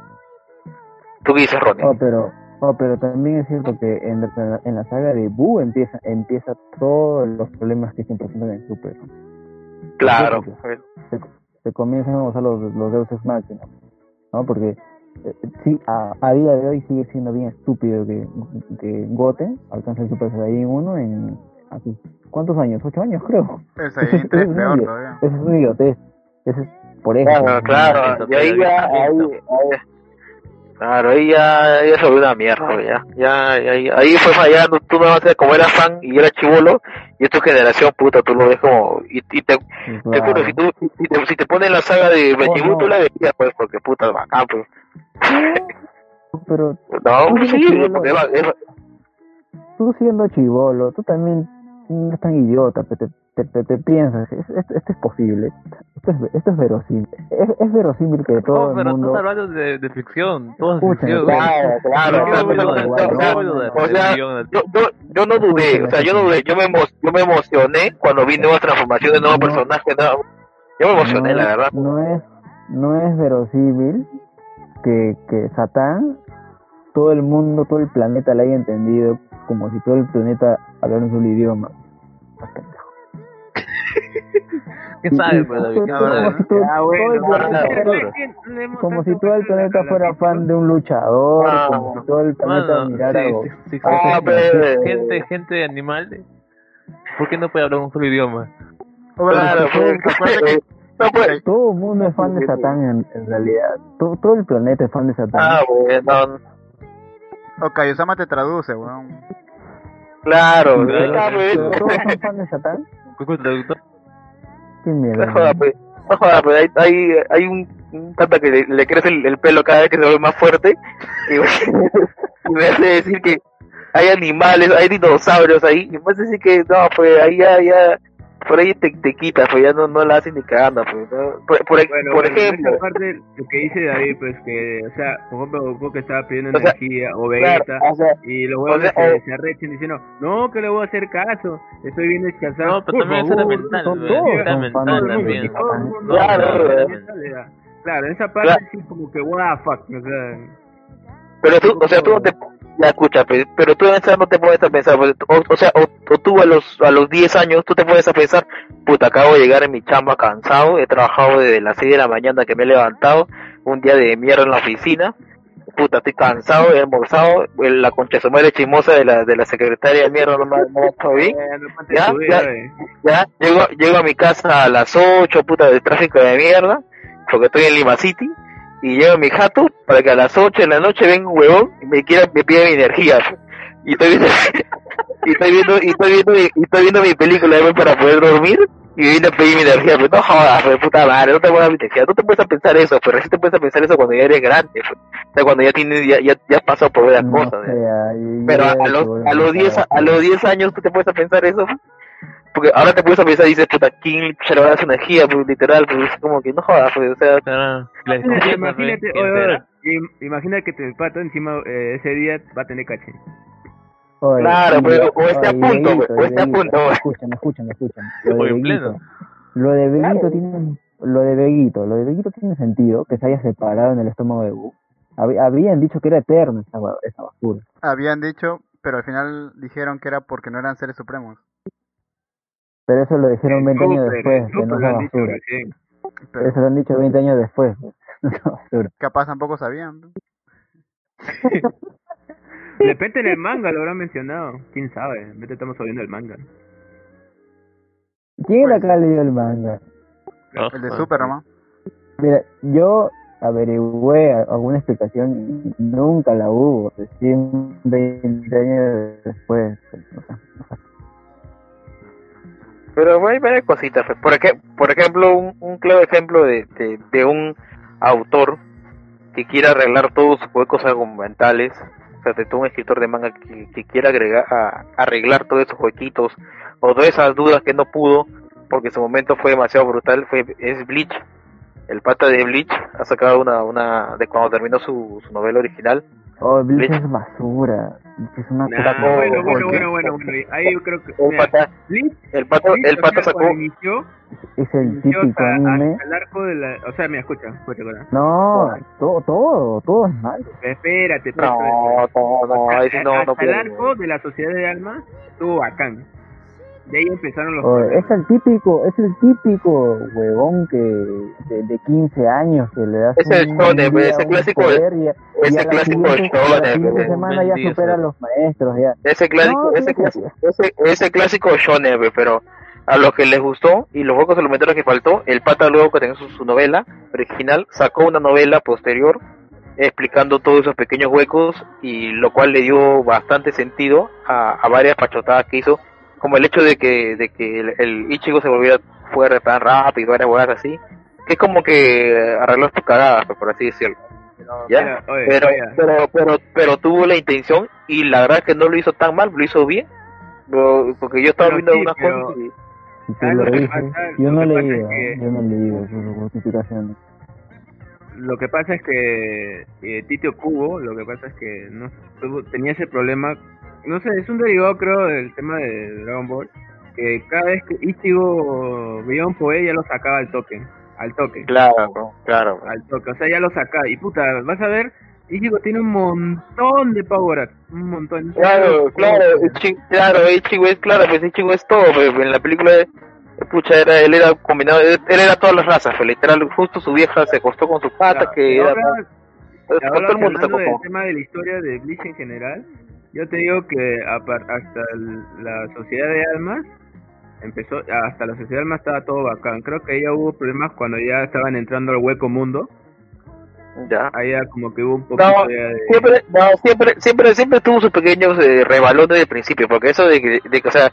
¿Tú qué dices, Ronnie? Oh, pero, oh, pero también es cierto que en la, en la saga de Buu empieza, empieza todos los problemas que se presentan en Super. claro. Se, se comienzan a usar los, los deuses máquinas, ¿no? Porque eh, sí, a, a día de hoy sigue siendo bien estúpido que, que Goten alcance el Super Saiyan 1 en así, ¿cuántos años? ¿Ocho años creo? El Saiyajin 3 Es peor todavía. Eso es un idiotez. Eso es por eso. Claro, claro, y ahí ya, ahí, ahí- claro, ahí ya, ya se volvió una mierda, güey, ya, ya, ahí, ahí fue fallando, tú no vas a como era fan y era chivolo, y es tu generación, puta, tú lo ves como, y, y te, te Claro. juro, si tú, si te, si te ponen la saga de Benjibu, no. tú la verías, pues, porque puta, bacán, pues, Pero no, Tú sí, dices chibolo. porque es, es tú siendo chivolo, tú también no eres tan idiota, te, te, te, te- te piensas, es- esto, esto es posible, esto es, esto es verosímil, es, es verosímil que todo Oh, el pero mundo... estás hablando de, de ficción, todo es ficción. claro, claro, ¿Por qué claro, voy a claro, dudar? claro, ¿Por qué claro. voy a dudar o sea, yo, yo, yo no dudé, o sea, yo no dudé, yo me, emo- yo me emocioné cuando vi nuevas transformaciones, nuevos No. personajes, nuevos- yo me emocioné, no, la verdad. No es, no es verosímil que, que Satán, todo el mundo, todo el planeta le haya entendido como si todo el planeta hablara un solo idioma. ¿Qué ¿Qué sabes? como si todo- Ah, el planeta fuera- como si todo el planeta fuera fan de un luchador, Ah. como si todo el planeta mirara sí, algo. sí, sí, Ah, gente, gente animal, ¿por qué no puede hablar un solo idioma? Claro, pues, eh, no, pues, Todo el mundo es fan de Satán en, en realidad. Todo, todo el planeta es fan de Satán. ah, bueno, O Kaiosama te traduce, weón. Claro, Claro, pues, ¿Pero todos son fans de Satán? ¿Cuál traductor? Qué mierda. No joda, pues. No joda, pues. Hay, hay, hay un, un pata que le, le crece el, el pelo cada vez que se vuelve más fuerte. Y, y me hace decir que hay animales, hay dinosaurios ahí. Y me hace decir que no, pues ahí ya, ya. Por ahí te, te quitas, pues ya no, no la hacen ni cagando, pues. ¿no? Por, por, Bueno, por bueno, ejemplo. esa parte, lo que dice David, pues que, o sea, por ejemplo, Goku que estaba pidiendo O sea, energía, o Claro, Vegeta, o sea, y los huevos sea, se, o- se arrechan diciendo, no, que le voy a hacer caso, estoy bien descansado. No, pero Por también eso era favor, mental, son todos era son mental también. todo el mundo, Claro, en esa parte Claro. sí como que, what the fuck, o sea, Pero tú, o sea, tú no te, ya escucha, pero tú en esa no te pones a pensar, pues, o, o sea, o, o tú a los, a los 10 años, tú te pones a pensar, puta, acabo de llegar en mi chamba cansado, he trabajado desde las 6 de la mañana que me he levantado, un día de mierda en la oficina, puta, estoy cansado, he almorzado, la concha su madre chismosa de la, de la secretaria de mierda no me, ha bien, eh, Ya, ya. eh. ya, llego, llego a mi casa a las 8, puta, de tráfico de mierda, porque estoy en Lima City, y llego a mi jato para que a las 8 de la noche venga un huevón y me quiera, me pida mi energía. Y estoy viendo, y estoy viendo, y estoy viendo, mi- y estoy viendo mi película pues, para poder dormir, y me viene a pedir mi energía, pero no jodas, pues, puta madre, no te voy a dar mi energía, no te puedes pensar eso, pero sí te puedes pensar eso cuando ya eres grande, pues. o sea, cuando ya tienes, ya, ya, ya has pasado por varias No cosas, Pero a, los, a los 10, a, los 10 años tú te puedes pensar eso, porque ahora te puedes a pensar y dices, puta, ¿quién se le va a dar su energía? Pues literal, pues es como que no jodas, pues, o sea, la Imagínate, estrella, imagínate, imagina que te el pato encima eh, ese día va a tener caché. Oye, Claro, pero o esté a punto, o esté a punto. Escúchame, escúchame, escúchame. Lo de en Veguito, pleno. lo de Veguito Claro. tiene, lo de Veguito, lo de Veguito tiene sentido que se haya separado en el estómago de Wu. Hab- Habían dicho que era eterna esa, hua- esa basura. Habían dicho, pero al final dijeron que era porque no eran seres supremos. Pero eso lo dijeron 20 años después, que no es basura. Pero Eso lo han dicho 20 años después. No es basura. capaz tampoco sabían. De repente en el manga lo habrán mencionado. Quién sabe. De repente estamos viendo el manga. ¿Quién Pues- acá leyó el manga? El de. Super nomás. Mira, yo averigüé alguna explicación y nunca la hubo. Recién 20 años después. O sea, Pero hay varias cositas. pues. Por, por ejemplo, un, un claro ejemplo de, de, un autor que quiere arreglar todos sus huecos argumentales, o sea, de todo un escritor de manga que, que quiere agregar, a- arreglar todos esos huequitos o todas esas dudas que no pudo porque su momento fue demasiado brutal, fue es Bleach. El pata de Bleach ha sacado una, una de cuando terminó su, su novela original. Oh, Bleach es basura. Bleach es una Nah, cosa. no, bueno, ¿por bueno, bueno, bueno, bueno. Ahí yo creo que. El mira, pata, Bleach- el Bleach, el o pata sea, sacó, inició, Es el típico hasta, anime. hasta el arco de la. O sea, mira, escucha, escucha, escucha. No, todo, todo, todo es malo. Espérate, no, no, no, ahí sí no, no el puedo. arco de la sociedad de almas estuvo bacán. De ahí empezaron los Oye, problemas. es el típico, es el típico huevón que de, de 15 años que le das Es el pues, ese clásico poder y, y ese a clásico siguiente pues. semana ya supera a los maestros ya. Ese clásico, No, ese clásico, ese, ese clásico pues, pero a los que les gustó y los pocos elementos que faltó, el pata luego que tenía su, su novela original sacó una novela posterior explicando todos esos pequeños huecos y lo cual le dio bastante sentido a, a varias pachotadas que hizo, como el hecho de que de que el, el Ichigo se volviera fuerte tan rápido, varias huevas así, que es como que arregló sus cagadas, pues, por así decirlo. ¿ya? Mira, oye, pero, oye, pero, pero, pero tuvo la intención y la verdad es que no lo hizo tan mal, lo hizo bien. Lo- porque yo estaba Pero viendo sí, algunas pero- cosas y Si tú ¿Sabes lo pasa? yo no que pasa leí, es que- yo no leí sus justificaciones. Lo que pasa es que eh, Titio Kubo, lo que pasa es que no tuvo- tenía ese problema, no sé, es un derivado creo del tema de Dragon Ball, que cada vez que Ichigo veía un Poe ya lo sacaba al toque, al toque, claro, claro. al toque, o sea, ya lo sacaba, y puta, vas a ver, Ichigo tiene un montón de Power Ups, un montón. Claro, claro, Ichi- claro, Ichigo es, claro, pues Ichigo es todo, pues, en la película de, pucha, era, él era combinado, él, él era todas las razas, pues, literal, justo su vieja se acostó con su pata, Claro, que era, ahora- todo el mundo se acostó. tema de la historia de Bleach en general, yo te digo que hasta la sociedad de almas empezó, hasta la sociedad de almas estaba todo bacán. Creo que ya hubo problemas cuando ya estaban entrando al hueco mundo, Ya. Ahí ya como que hubo un No, de... siempre, no, siempre, siempre, siempre tuvo sus pequeños eh, rebalones desde el principio, porque eso de que, de que, o sea,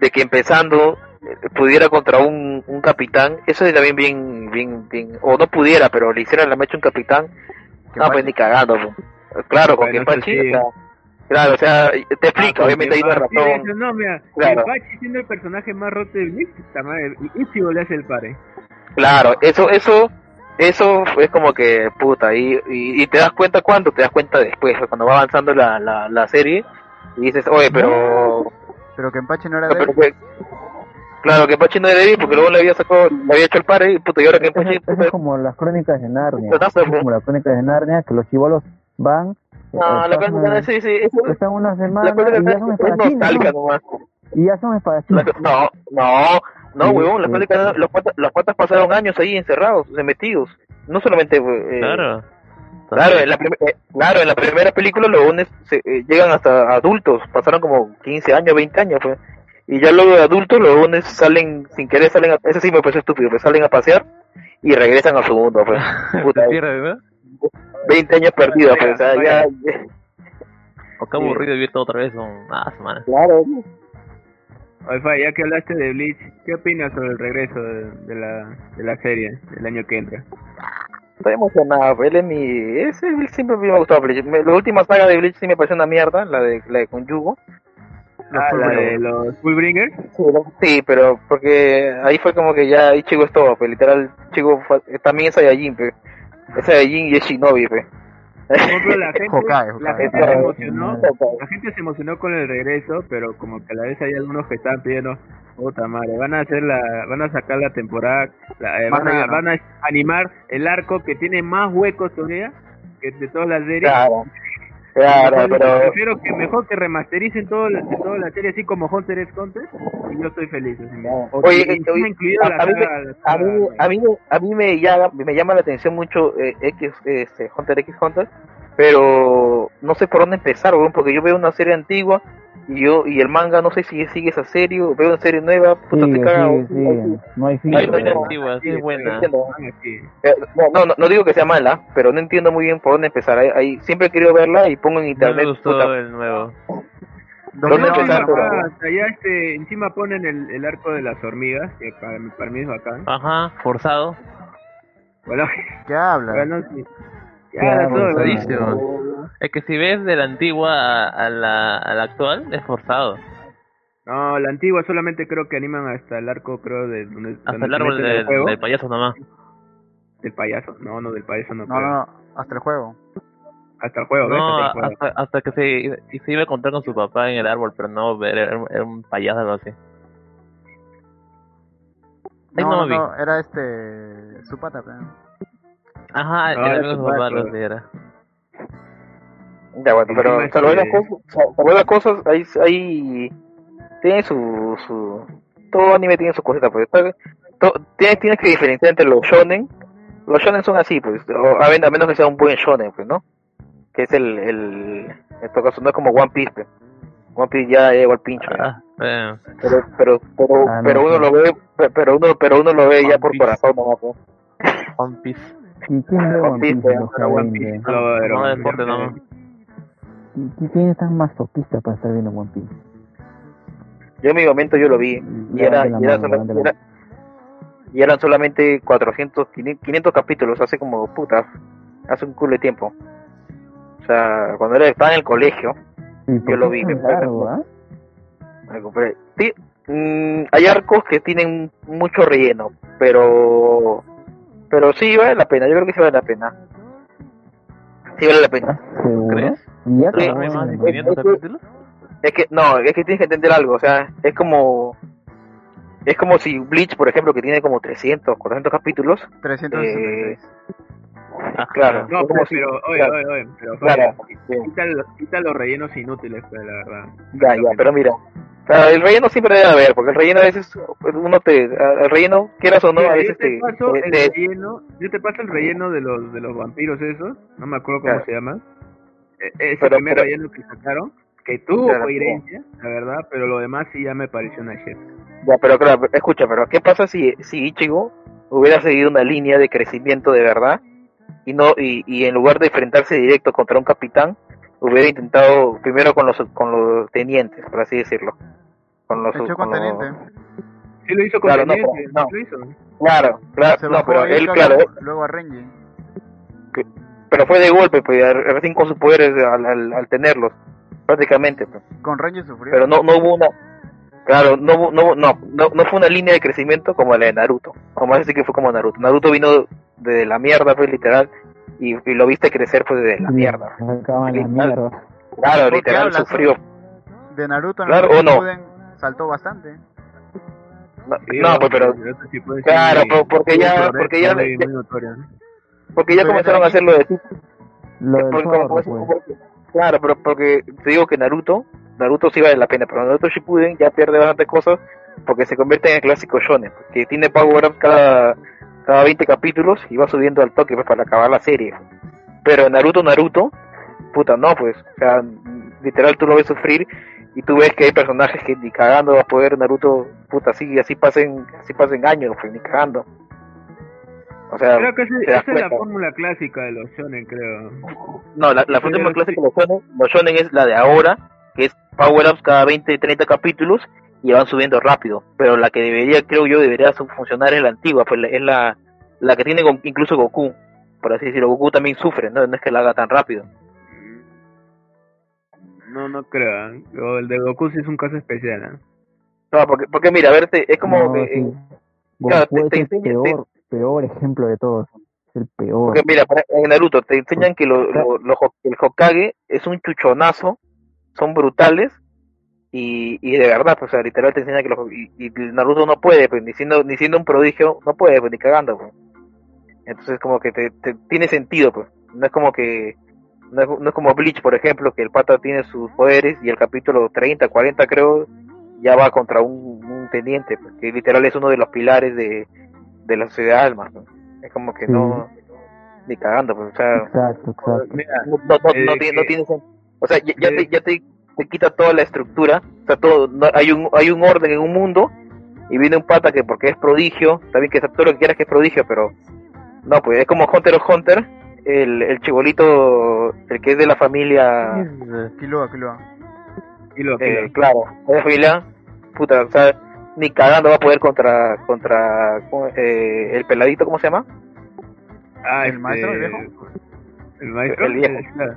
de que empezando eh, pudiera contra un, un capitán, eso es también bien, bien, bien, o no pudiera, pero le hicieran la mecha a un capitán, Que no, pues ni cagando, pues. claro, con eso sí. o sea, claro, o sea, te explico, Ah, obviamente hay una razón, eso, No, mira, Claro. el Pachi siendo el personaje más roto de Bleach, y Ichigo le hace el pare. claro, eso, eso, eso es como que, puta, y, y, y te das cuenta cuándo, te das cuenta después, cuando va avanzando la, la, la serie, y dices, oye, pero... Pero que Empache no era pero que- claro, que Pachi no era débil porque luego le había sacado, le había hecho el par y puta, y ahora que Eso, Pachi eso es como las crónicas de Narnia. Es como las crónicas de Narnia, que los chivolos van, No, eh, la cosa sí, sí, eso están una la semana y ya es son. Y ya son espadachines. La- No, no, no, Sí, huevón, las sí. patas, los patas, los patas pasaron años ahí encerrados, eh, metidos. No solamente, eh, Claro. Claro, en la, eh, claro, en la primera película los se, eh, llegan hasta adultos, pasaron como 15 años, 20 años, pues. Y ya luego de adultos los huevones salen, sin querer salen a, ese sí me parece estúpido, pues salen a pasear y regresan a su mundo, pues. Puta, pierde, ¿no? 20 años perdidos, pues, o sea, ya, O qué aburrido vivir todo otra vez son ah, semanas. claro. Oye, ya que hablaste de Bleach, ¿qué opinas sobre el regreso de, de la, de la serie del año que entra? Estoy emocionado, él es mi, ese él siempre me ha gustado Bleach. Me- La última saga de Bleach sí me pareció una mierda, la de, la de Conjugo. Ah, la de los Fullbringers. Sí, pero porque ahí fue como que ya Ichigo es todo, pues literal, fue- también es Saiyajin, pues. Es Saiyajin y es Shinobi, ejemplo, la gente, Hokage, la Hokage. gente se emocionó, la gente se emocionó con el regreso, pero como que a la vez hay algunos que están pidiendo, puta madre, van a hacer la, van a sacar la temporada, la- eh, van, a, van a animar el arco que tiene más huecos todavía que de todas las series. Claro, claro, Mejor- pero... prefiero que mejor que remastericen todo la, toda la serie así como Hunter x Hunter y yo estoy feliz. así. Oye, a- mí me- llama, me llama la atención mucho eh, X, este, Hunter X Hunter, pero no sé por dónde empezar, porque yo veo una serie antigua y yo y el manga no sé si sigue esa serie, o veo una serie nueva, puta Sigue, te caga. sigue, sigue. No hay fin. No, antigua, sí es buena. Eh, no, no, no digo que sea mala, pero no entiendo muy bien por dónde empezar. Ahí, ahí siempre he querido verla y pongo en No internet. me gustó puta, el nuevo. ¿Dónde No, empezar, allá este, encima ponen el, el arco de las hormigas, que para, mí- para mí es bacán. Ajá, forzado. Bueno, ¿Qué habla? bueno, sí. Ya, Ya, Es que si ves de la antigua a, a la, a la actual, es forzado. No, la antigua solamente creo que animan hasta el arco, creo, de donde, Hasta donde el árbol del, payaso nomás. Del payaso. No, no, del payaso no, No, creo. no, hasta el juego. Hasta el juego, ¿ves? No, Hasta el juego. hasta, hasta que se, y se iba a encontrar con su papá en el árbol, pero no, era, era un payaso algo así. No, no no, vi. no, era este... Su pata, pero... Ajá, Ah, el amigo de ese su papá así era. Ya, bueno, pero cosas, salvo las cosas, ahí, ahí tiene su, su, todo anime tiene su cosita, pues, to- tienes, tienes que diferenciar entre los shonen, los shonen son así, pues, o, a, men- a menos que sea un buen shonen, pues, ¿no? Que es el, el, en este caso no es como One Piece, pues. One Piece ya llegó al pincho. Ah, pero, pero, pero, Ah, no, pero uno lo ve, pe- pero uno, pero uno lo ve ya por Piece. corazón, pues. One Piece. ¿Y quién ve One One Piece, Piece en los Pero One 20? Piece no, No, deporte, no. ¿Y y quién es tan masoquista para estar viendo One Piece? Yo en mi momento yo lo vi, y era, y era la era- eran solamente 400, 500 500 capítulos, hace como puta, hace un culo de tiempo. O sea, cuando era, estaba en el colegio, ¿Y por lo vi, me largo, ah? me compré. Sí, mm, hay arcos que tienen mucho relleno, pero pero sí vale la pena, yo creo que sí vale la pena. Sí vale la pena. ¿Ah, ¿Seguro? ¿Crees? Y ya Sí. acabó ¿No hay más de en- 500 es que- capítulos? Es que no, es que tienes que entender algo, o sea, es como es como si Bleach, por ejemplo, que tiene como 300, 400 capítulos, 366. Ah, claro. No, pero, si- pero, oye, claro. oye, oye, pero, Claro, oye, quita, los, quita los rellenos inútiles, pues, la verdad. Ya, ya, pero mira, o sea, el relleno siempre debe haber, porque el relleno a veces, uno te, el relleno, quieras o no, Mira, a veces te te, paso te- el te- relleno, yo te paso el relleno de los de los vampiros esos, no me acuerdo cómo Claro. se llama. Eh, Ese Pero- primer relleno que sacaron, que tuvo Claro, coherencia, la verdad, pero lo demás sí ya me pareció una shit. ya, pero claro, escucha, pero ¿qué pasa si, si Ichigo hubiera seguido una línea de crecimiento de verdad y no y, y en lugar de enfrentarse directo contra un capitán, hubiera intentado primero con los con los tenientes, por así decirlo. Con los, con con los- teniente. Sí lo hizo con Claro, no, Teniente, pero- no. sí lo hizo. Claro, claro, no, pero él, claro, luego, luego a Renji. Pero fue de golpe, pues, recién con sus poderes al, al, al tenerlos, prácticamente. pues. Con Renji sufrió. Pero no, no hubo una, claro, no, no, no, no, no fue una línea de crecimiento como la de Naruto. Vamos a decir que fue como Naruto. Naruto vino de la mierda, pues, literal, y, y lo viste crecer, pues, de la mierda. Acaban la Literal. mierda. Claro, ¿Por qué literal, hablas? sufrió. De Naruto en Claro, Naruto o no. Saltó bastante. No, pues, pero, claro, porque ya, porque ya, porque ya comenzaron a hacerlo de Lo del Porque- zorro, como- pues. claro, pero porque te digo que Naruto, Naruto sí vale la pena, pero Naruto Shippuden ya pierde bastantes cosas porque se convierte en el clásico shonen, que tiene power up cada, cada 20 capítulos y va subiendo al toque pues, para acabar la serie. Pero Naruto, Naruto, puta, no, pues, o sea, literal tú lo ves sufrir y tú ves que hay personajes que ni cagando va a poder Naruto, puta, así, así pasen, así pasen años, pues, ni cagando. O sea, Creo que ese- esa es la fórmula clásica de los shonen, creo. No, la, la fórmula clásica de los shonen, los shonen es la de ahora, que es power-ups cada 20, 30 capítulos y van subiendo rápido. Pero la que debería, creo yo, debería funcionar es la antigua, pues es la, la que tiene incluso Goku. Por así decirlo, Goku también sufre, ¿no? No es que la haga tan rápido. No, no creo. ¿eh? El de Goku sí es un caso especial. ¿eh? No, porque, porque mira, a verte, es como No, que... sí. eh, claro, Goku te- te es el enseña- peor, peor ejemplo de todos. Es el peor. Porque mira, en Naruto te enseñan que lo, lo- lo Ho- el Hokage es un chuchonazo, son brutales y, y de verdad, pues, o sea, literal te enseñan que los, y, y Naruto no puede, pues, ni siendo, ni siendo un prodigio, no puede, pues, ni cagando, pues. Entonces como que te, te- tiene sentido, pues. No es como que, no es, no es como Bleach, por ejemplo, que el pata tiene sus poderes y el capítulo 30, 40 creo, ya va contra un, un teniente, pues, que literal es uno de los pilares de, de la sociedad de almas, pues. Es como que Sí. no, ni cagando, pues, o sea, Exacto, exacto. Mira, no, no, no, Eh, no tiene, no tiene sen- o sea ya, ya eh, te, ya te, te quita toda la estructura o sea todo no- hay un hay un orden en un mundo y viene un pata que porque es prodigio también que todo lo que quieras que es prodigio pero no pues es como Hunter x Hunter el, el chibolito el que es de la familia Killua. y lo eh, claro de la familia puta o sea ni cagando va a poder contra contra eh, el peladito cómo se llama ah, ¿El maestro, el viejo? El maestro. El viejo. eh, claro.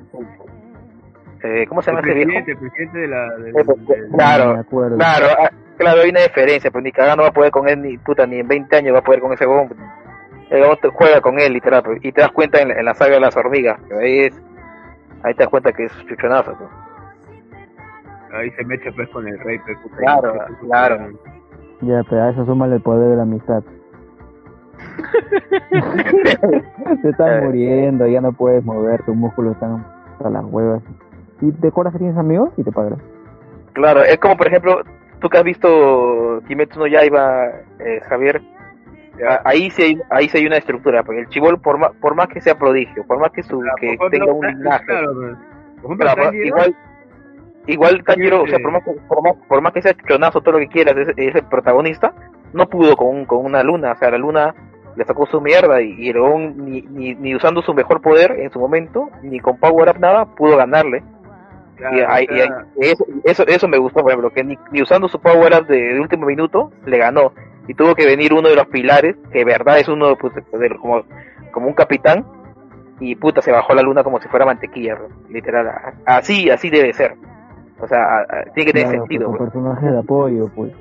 cómo se El llama ese viejo el presidente de la... del- Eh, pues, del- claro acuerdo. Claro, ah, claro, hay una diferencia, pues ni cagando va a poder con él, ni puta, ni en 20 años va a poder con ese huevón. El te juega con él, literal, pues, y te das cuenta en, la- en la saga de las hormigas, que ahí es, ahí te das cuenta que es chuchonazo, pues. Ahí se mecha pues con el rey, pues, puta, Claro, claro. Ya, pero a eso súmale el poder de la amistad. Te estás Eh. muriendo, ya no puedes mover, tus músculos están a las huevas. ¿Y te acuerdas que tienes amigos? Y te pagan. Claro, es como por ejemplo, tú que has visto Kimetsu no Yaiba, eh, Javier, a- ahí sí hay, ahí sí hay una estructura, porque el chibol por más, por más que sea prodigio, por más que su, Claro, que tenga un linaje, Claro, pues. Claro, igual igual Tanjiro, o sea, por más, que- por más, por más que sea chonazo, todo lo que quieras, es, es el protagonista, no pudo con, con una luna, o sea, la luna le sacó su mierda y, y el huevón ni, ni, ni usando su mejor poder en su momento, ni con Power Up nada, pudo ganarle. claro, y, ahí- o y eso, eso, eso me gustó, por ejemplo, que ni, ni usando su Power Up de, de último minuto, le ganó. Y tuvo que venir uno de los pilares, que de verdad es uno pues, de como, como un capitán, y puta, se bajó la luna como si fuera mantequilla, literal. Así, así debe ser. O sea, tiene que tener Claro, sentido, pues, con personajes de apoyo, pues.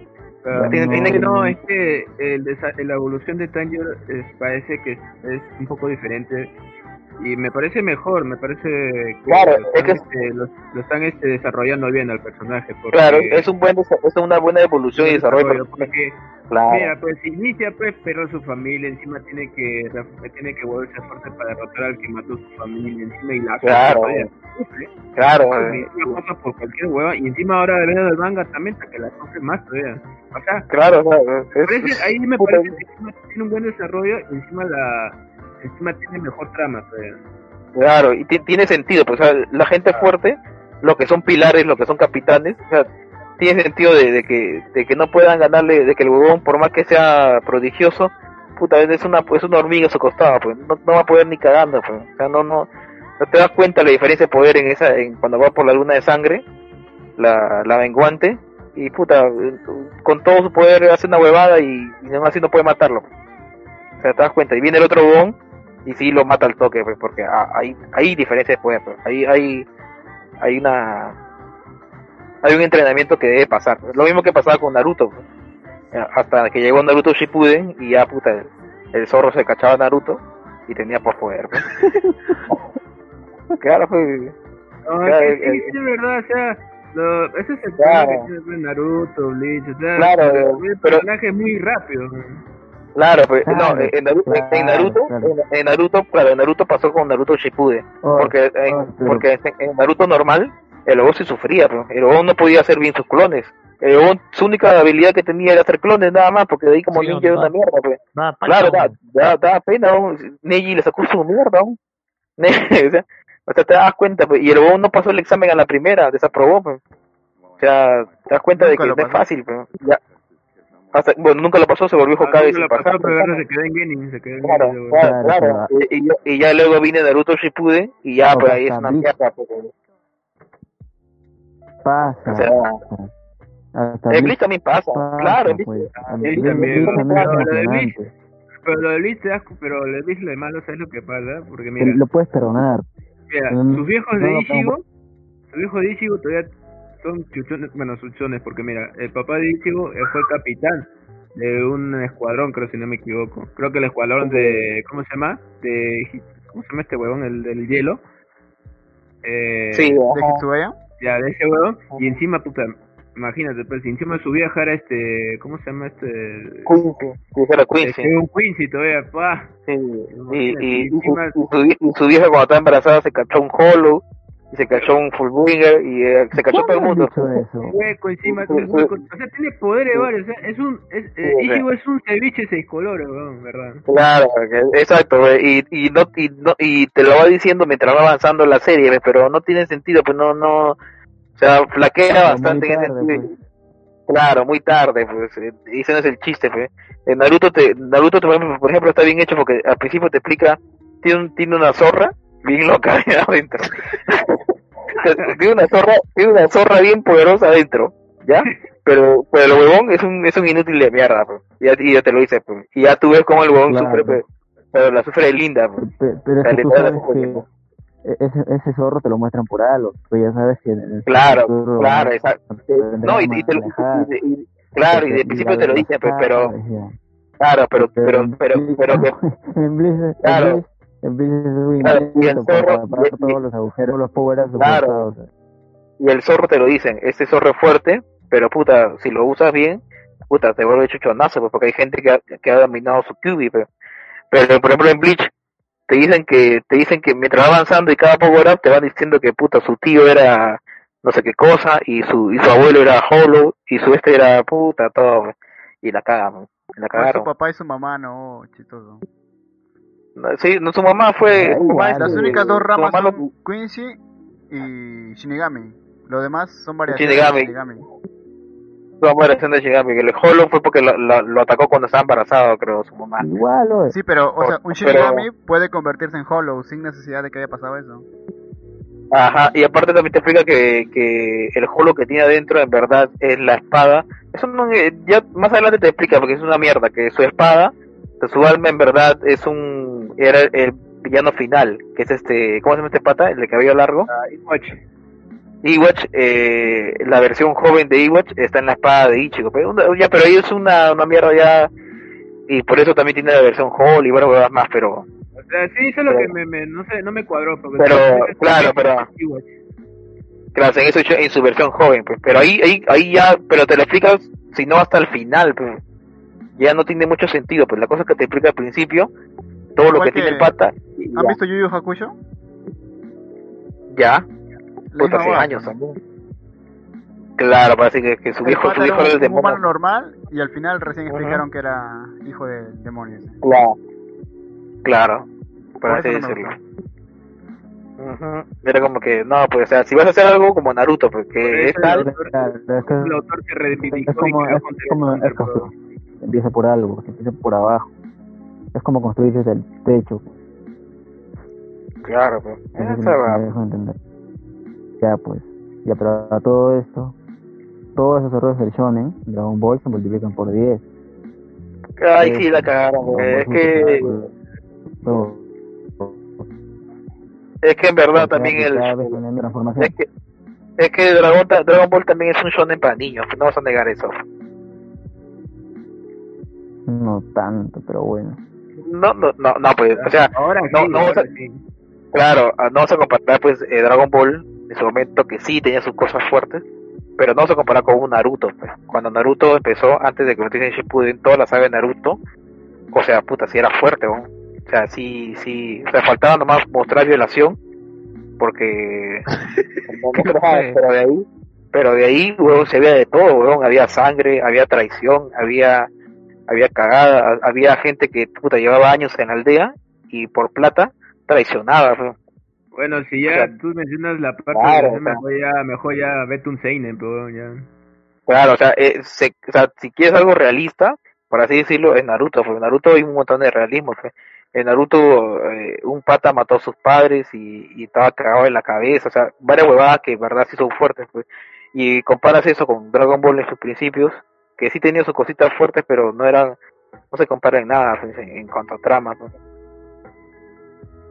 Claro, Tiene- no, tiene es que- no, es que el la evolución de Tanjiro es- parece que es un poco diferente y me parece mejor, me parece que Claro, lo es están, que- este, lo, lo están este, desarrollando bien al personaje. Porque, Claro, es un buen es una buena evolución y desarrollo. porque Claro, Mira, pues inicia pues pero su familia, encima tiene que tiene que volverse fuerte para derrotar al que mató a su familia, encima y la Claro. sufre, claro. y eh, encima pasa por cualquier hueva y encima ahora leyendo el manga también para que la sufre más todavía. O sea, Claro, o sea, es- parece- ahí me puta, parece que encima tiene un buen desarrollo y encima la encima tiene mejor trama. Claro, y ti- tiene sentido, pues o sea, la gente fuerte, lo que son pilares, lo que son capitanes, o sea, tiene sentido de, de que de que no puedan ganarle, de que el huevón, por más que sea prodigioso, puta, es una, es una hormiga a su costado, pues, no, no va a poder ni cagando, pues, o sea, no, no, no te das cuenta la diferencia de poder en esa, en cuando va por la luna de sangre, la, la menguante, y puta, con todo su poder hace una huevada y, y así no puede matarlo. O sea, te das cuenta, y viene el otro huevón y sí lo mata al toque, pues, porque ah, hay, hay diferencia de poder, pues, hay, hay, hay una, hay un entrenamiento que debe pasar. Lo mismo que pasaba con Naruto, pues. hasta que llegó Naruto Shippuden y ya puta, el, el zorro se cachaba a Naruto y tenía por poder. pues. claro, pues, No, Claro, es que es verdad, o sea, lo, ese es el Claro. tema que pues, Naruto, Bleach, o sea, Claro, el pero- personaje es muy rápido. Claro, pues, Claro, no, en Naruto, en- Naruto, claro. en, en Naruto, claro, en Naruto pasó con Naruto Shippuden, Oh, porque, en, oh, pero- porque en, Naruto normal, el lobo se sufría, pues, el lobo no podía hacer bien sus clones. El lobo, su única habilidad que tenía era hacer clones nada más, porque de ahí como Sí, ninja era una mierda, pues. Nada, Claro, da, da, da pena, ¿no? Neji le sacó su mierda, ¿no? Ne- o, sea, o sea, te das cuenta, pues, y el huevón no pasó el examen a la primera, desaprobó, pues. O sea, te das cuenta Nunca de que no es fácil, pues. Ya. Hasta- bueno, nunca lo pasó, se volvió Hokage Nunca sin lo pasó, pero ahora se quedó en Genin, se quedó en Claro, Genin, claro, Claro, claro. Y, y ya- y ya luego viene Naruto Shippuden y ya, O pues ahí es una mierda, pues. Pasa. O sea, Hasta en Bleach también pasa, pasa, claro, pues. Bleach- también, también pero lo de Bleach-. Pero lo de Bleach te das, cu- pero lo de Bleach lo de malo, ¿sabes lo que pasa? Porque mira, Lo puedes perdonar. mira, sus viejos no, de no, Ichigo, sus viejos de Ichigo todavía son chuchones, bueno, chuchones, porque mira, el papá de Ichigo eh, fue capitán de un escuadrón, creo si no me equivoco. Creo que el escuadrón de, ¿cómo se llama? De, ¿cómo se llama este huevón? El del hielo. Eh, Sí, ¿De ajá. Hitsugaya? Ya, de ese huevón. Y encima, puta, imagínate, pues, si encima su vieja era este, ¿cómo se llama este? Quincy, era Quincy. Un Quincy todavía, pa. Sí, y, y, y, Encima- su, y su vie- y su vieja cuando estaba embarazada se cachó un Hollow, y se cachó un Fullbringer, y eh, se cachó todo el ¿Cuándo mundo. hueco encima, un hueco- o sea, tiene poderes varios, o sea, es un, es, eh. Ichigo es un ceviche seis colores, weón, ¿verdad? Claro, exacto, güey, y, y, no, y, no, y te lo va diciendo mientras va avanzando la serie, güey, pero no tiene sentido, pues no, no, o sea, flaquea bastante en ese sentido. pues. Claro, muy tarde, pues, eh, ese no es el chiste, pues. En Naruto, te, Naruto por ejemplo, por ejemplo, está bien hecho porque al principio te explica, tiene, un- tiene una zorra bien loca adentro. tiene una zorra, tiene una zorra bien poderosa adentro, ¿ya? Pero, pero el huevón es un, es un inútil de mierda, pues. Y ya, y ya te lo dice, pues. Y ya tú ves cómo el huevón Claro. sufre, pues, pero la sufre de linda, pues. Pe- Pero es que tú sabes que e- ese, ese zorro te lo muestran por algo. Tú ya sabes que en el Claro, futuro claro, exacto. No, y, y te lo, y- y- claro, y de principio te lo dicen, pues, pero, claro, pero, pero, pero, Bleach- pero, que, en Bleach, Claro. En Bleach, en Bleach es muy Claro, y el para zorro- tapar y- y- todos los agujeros, los power-ups Claro. y el zorro te lo dicen, este zorro es fuerte, pero puta, si lo usas bien, puta, te vuelve chuchonazo, pues, porque hay gente que ha, que ha dominado su QB, pero, pero por ejemplo en Bleach, te dicen que, te dicen que mientras va avanzando y cada power up te van diciendo que puta, su tío era no sé qué cosa, y su, y su abuelo era Hollow, y su este era puta, todo, pues, y la cagan, la Fue cagaron. su papá y su mamá, no, chistoso. No, Sí, no, su mamá fue, mamá es- Las únicas dos ramas lo- son Quincy y Shinigami. Lo demás son variaciones Shinigami. de Shinigami. mamá era de Shinigami, que el Hollow fue porque lo, lo, lo atacó cuando estaba embarazado, creo, su mamá. Igual, oye. Sí, pero, o sea, un Pero- Shinigami puede convertirse en Hollow sin necesidad de que haya pasado eso. Ajá, y aparte también te explica que, que el holo que tiene adentro en verdad es la espada. Eso no, eh, ya más adelante te explica porque es una mierda, que su espada, su alma en verdad es un, era el villano final, que es este, ¿cómo se llama este pata? El de cabello largo. Watch. Iwatch, eh, la versión joven de Iwatch está en la espada de Ichigo, pero una- ya, pero ahí es una, una mierda ya, y por eso también tiene la versión Hall y bueno, huevadas más, pero, O sea, sí, eso es lo que me, me, no sé, no me cuadró. Porque Pero, claro, pero-. Claro, en, eso, en su versión joven, pues. Pero ahí, ahí, ahí ya, pero te lo explicas, si no hasta el final, pues. Ya no tiene mucho sentido, pues la cosa que te explica al principio, todo lo que, tiene que- el pata, y ¿Han ya, visto Yu Yu Hakusho? ya, puta, hace años pues. también. Claro, parece que, que su El viejo, su viejo era el un, un humano demonio. normal y al final recién explicaron que era hijo del demonio. ese. Claro, claro, por Por así decirlo. Ujú. Era como que, no, pues, o sea, si vas a hacer algo como Naruto, pues Por que es tal, el- Claro, es que- El autor se reivindicó Es como, es contenido como, es counter, como- pero- empieza por algo, se empieza por abajo. Es como construir desde el techo. Claro, pues. Esa me- va. dejo entender. Ya, pues. Ya, pero a todo esto, todos esos errores del shonen, Dragon Ball, se multiplican por 10. Ay, sí, la cagaron. Es que, Todo. es que en verdad también el. Es que, es que Dragon, Dragon Ball también es un shonen para niños, no vas a negar eso. No tanto, pero bueno. No, no, no, no, pues, o sea, Ahora no, sí, no, ahora o sea, sí. claro, ah, no vamos a comparar, pues, eh, Dragon Ball en su momento que sí tenía sus cosas fuertes, pero no se compara con un Naruto, pues. Cuando Naruto empezó, antes de que lo en Shippuden, toda la saga de Naruto, o sea, puta, sí era fuerte, ¿no? O sea, sí, sí, o sea, faltaba nomás mostrar violación, porque... no, no pero de ahí, pero de ahí, weón, se veía de todo, weón, había sangre, había traición, había había cagada, había gente que puta llevaba años en la aldea y por plata traicionaba. Bueno, si ya O sea, tú mencionas la parte claro, de mejor ya, mejor ya vete un Seinen, pero ya. Claro, o sea, eh, se- o sea, si quieres algo realista, por así decirlo, es Naruto, porque en Naruto hay un montón de realismo. pues. En Naruto, eh, un pata mató a sus padres y, y estaba cagado en la cabeza, o sea, varias huevadas que en verdad sí son fuertes. Pues. Y comparas eso con Dragon Ball en sus principios, que sí tenía sus cositas fuertes, pero no eran, no se compara en nada pues, en, en cuanto a trama. pues.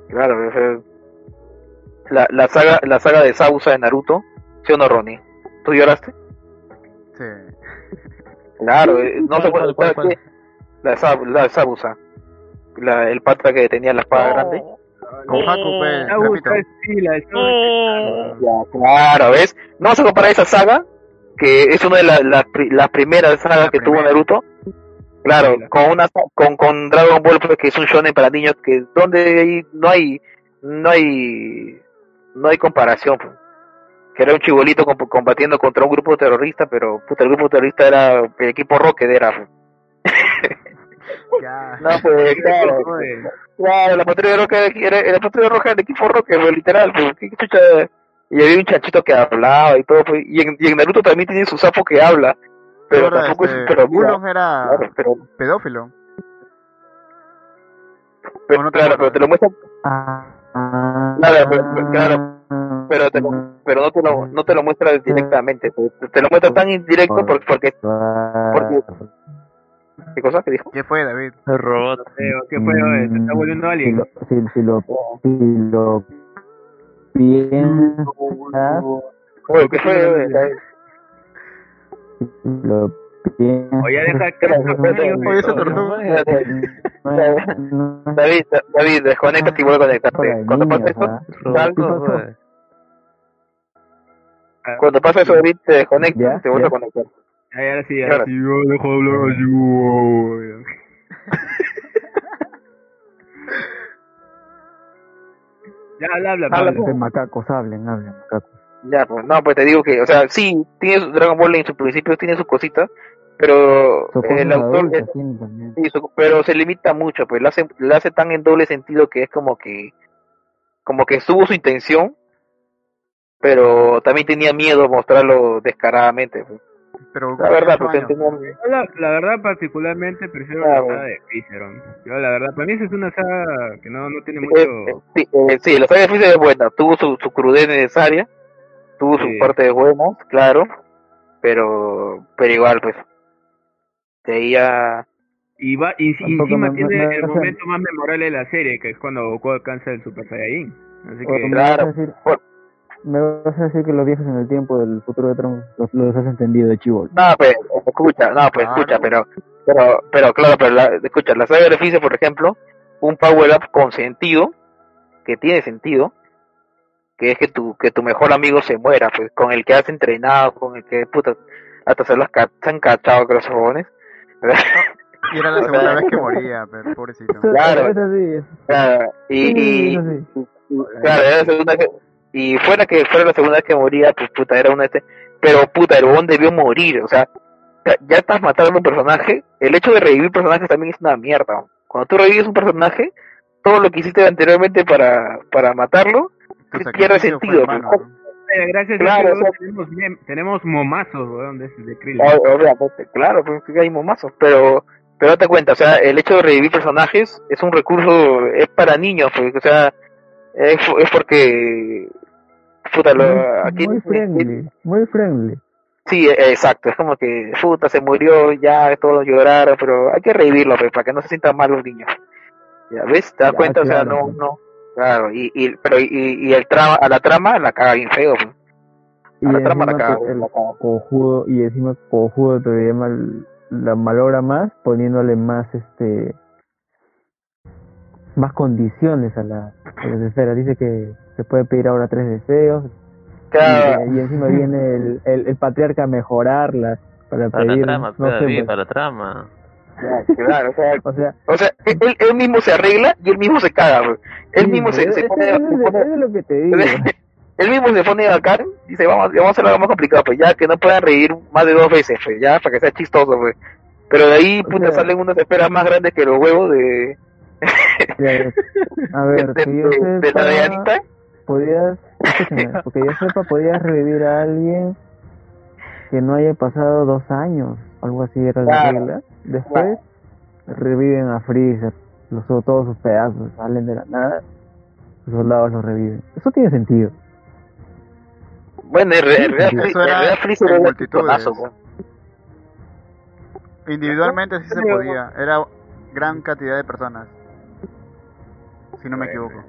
Claro, la, la saga, la saga de Sausa de Naruto, ¿sí o no, Ronnie? ¿Tú lloraste? Sí. Claro, eh, no se ¿Cuál, puede cuál, cuál? La, de Sab- la Sabusa. La, el pata que tenía la espada grande. Con Haku, pues, la claro. Ya, claro, ¿ves? No se compara esa saga, que es una de las las primeras sagas La que tuvo. Naruto. Claro, la- con una con, con Dragon Ball, pues, que es un shonen para niños, que donde hay- no hay no hay no hay comparación. pues. Que era un chibolito combatiendo contra un grupo terrorista, pero puta, el grupo terrorista era el equipo Rocket, era. pues. Ya. No, pues, claro. Joder. Claro, la patrulla roja era, era la patrulla roja del equipo roca, pues, literal, pues, qué chucha. Y había un chanchito que hablaba y todo, pues, y en, y en Naruto también tiene su sapo que habla, pero tampoco este, es pero Oolong era claro, pero, pedófilo. pero, ¿O no te claro, pero te lo muestra, ah, Claro, pero- claro, pero te lo, pero no te lo, no te lo muestra directamente, te, te lo muestra tan indirecto porque, porque, porque- ¿qué cosa que dijo? ¿Qué fue, David? El robot. ¿Qué fue? ¿Se está volviendo Si alguien? lo, si, si lo, si lo piensas, Oye, ¿qué si lo piensas. Oye, deja que tortuga. David, David, desconectate y vuelve a conectarte. Cuando pasa eso, Claro. joder. cuando pasa eso, David, te y te vuelve a conectar. Ahora sí, ahora sí, yo dejo de hablar así. Ya, habla, habla, Habla. Los macacos hablen, hablen, macacos. Ya, pues, no, pues te digo que, o sea, sí, tiene su- Dragon Ball en sus principios, tiene sus cositas, pero cosas el autor, eh, también. sí, su- pero se limita mucho, pues, lo hace, lo hace tan en doble sentido que es como que, como que estuvo su intención, pero también tenía miedo a mostrarlo descaradamente, pues. Pero La verdad, porque la, la verdad, particularmente, prefiero Ah, la bueno. saga de Fizeron. Yo, la verdad, para mí esa es una saga que no, no tiene Eh, mucho... eh, sí, eh, sí, la saga de Freezer es buena, tuvo su, su crudez necesaria, tuvo Sí. su parte de buenas, claro, pero, pero igual, pues, de ahí ya, Y, va, y, encima me- tiene me- el momento más memorable de la serie, que es cuando Goku alcanza el Super Saiyajin. Así que... claro. Por- me vas a decir que los viajes en el tiempo del futuro de Tron los, los has entendido de chivol. No, pues, escucha, no, pues, Claro. escucha, pero, pero, pero, claro, pero, la, escucha, la saga de Freezer, por ejemplo, un power up con sentido, que tiene sentido, que es que tu, que tu mejor amigo se muera, pues, con el que has entrenado, con el que, puta, hasta se los ca- se han cachado con los jóvenes. Y era la segunda vez que moría, pero pobrecito. Claro. Claro, y, y, es así. claro, era la segunda vez, y fuera que fuera la segunda vez que moría, pues, puta, era una este, pero, puta, el huevón debió morir, o sea, ya, estás matando a un personaje, el hecho de revivir personajes también es una mierda. Cuando tú revives un personaje, todo lo que hiciste anteriormente para, para matarlo, pierde sentido. pues. Eh, gracias Claro, a Dios o sea- tenemos, tenemos momazos, weón, de, de Obviamente, claro, pues que hay momazos, pero, Pero date cuenta, o sea, el hecho de revivir personajes es un recurso, es para niños, pues, o sea, es, es porque... Puta, lo, Muy- aquí, muy friendly, muy friendly. Sí, e- exacto, es como que, puta, se murió, ya todos lloraron, pero hay que revivirlo, pues, para que no se sientan mal los niños. Ya ves, te das Ya, cuenta, o sea, no, pues. no, claro, y, y, pero, y, y el trama, a la trama la caga bien feo, pues. Y A la trama la caga, el cojudo, y encima cojudo todavía mal, la malogra más, poniéndole más este más condiciones a, la, a las esferas. Dice que se puede pedir ahora tres deseos, Claro. y, y encima viene el, el, el patriarca a mejorarlas para Para la pedir, trama, no sé, pues. para la trama. Claro, o sea, o sea, o sea, él, él mismo se arregla y él mismo se caga, pues. Él sí, mismo se, pues, se pone, es- es lo que te digo. él mismo se pone bacán y dice, vamos, vamos a hacerlo algo más complicado, pues ya que no puedan reír más de dos veces, pues ya, para que sea chistoso, pues. Pero de ahí, O puta, sea- salen unas esferas más grandes que los huevos de, A ver, de, la de Anita. Podías, escúchame, porque yo sepa, podías revivir a alguien que no haya pasado dos años, algo así era la Claro, regla. Después reviven a Freezer, los, todos sus pedazos salen de la nada, sus soldados los reviven. Eso tiene sentido. Bueno, en re- en realidad, Freezer era un multitudes. Individualmente sí se podía. Era gran cantidad de personas. Si no me equivoco.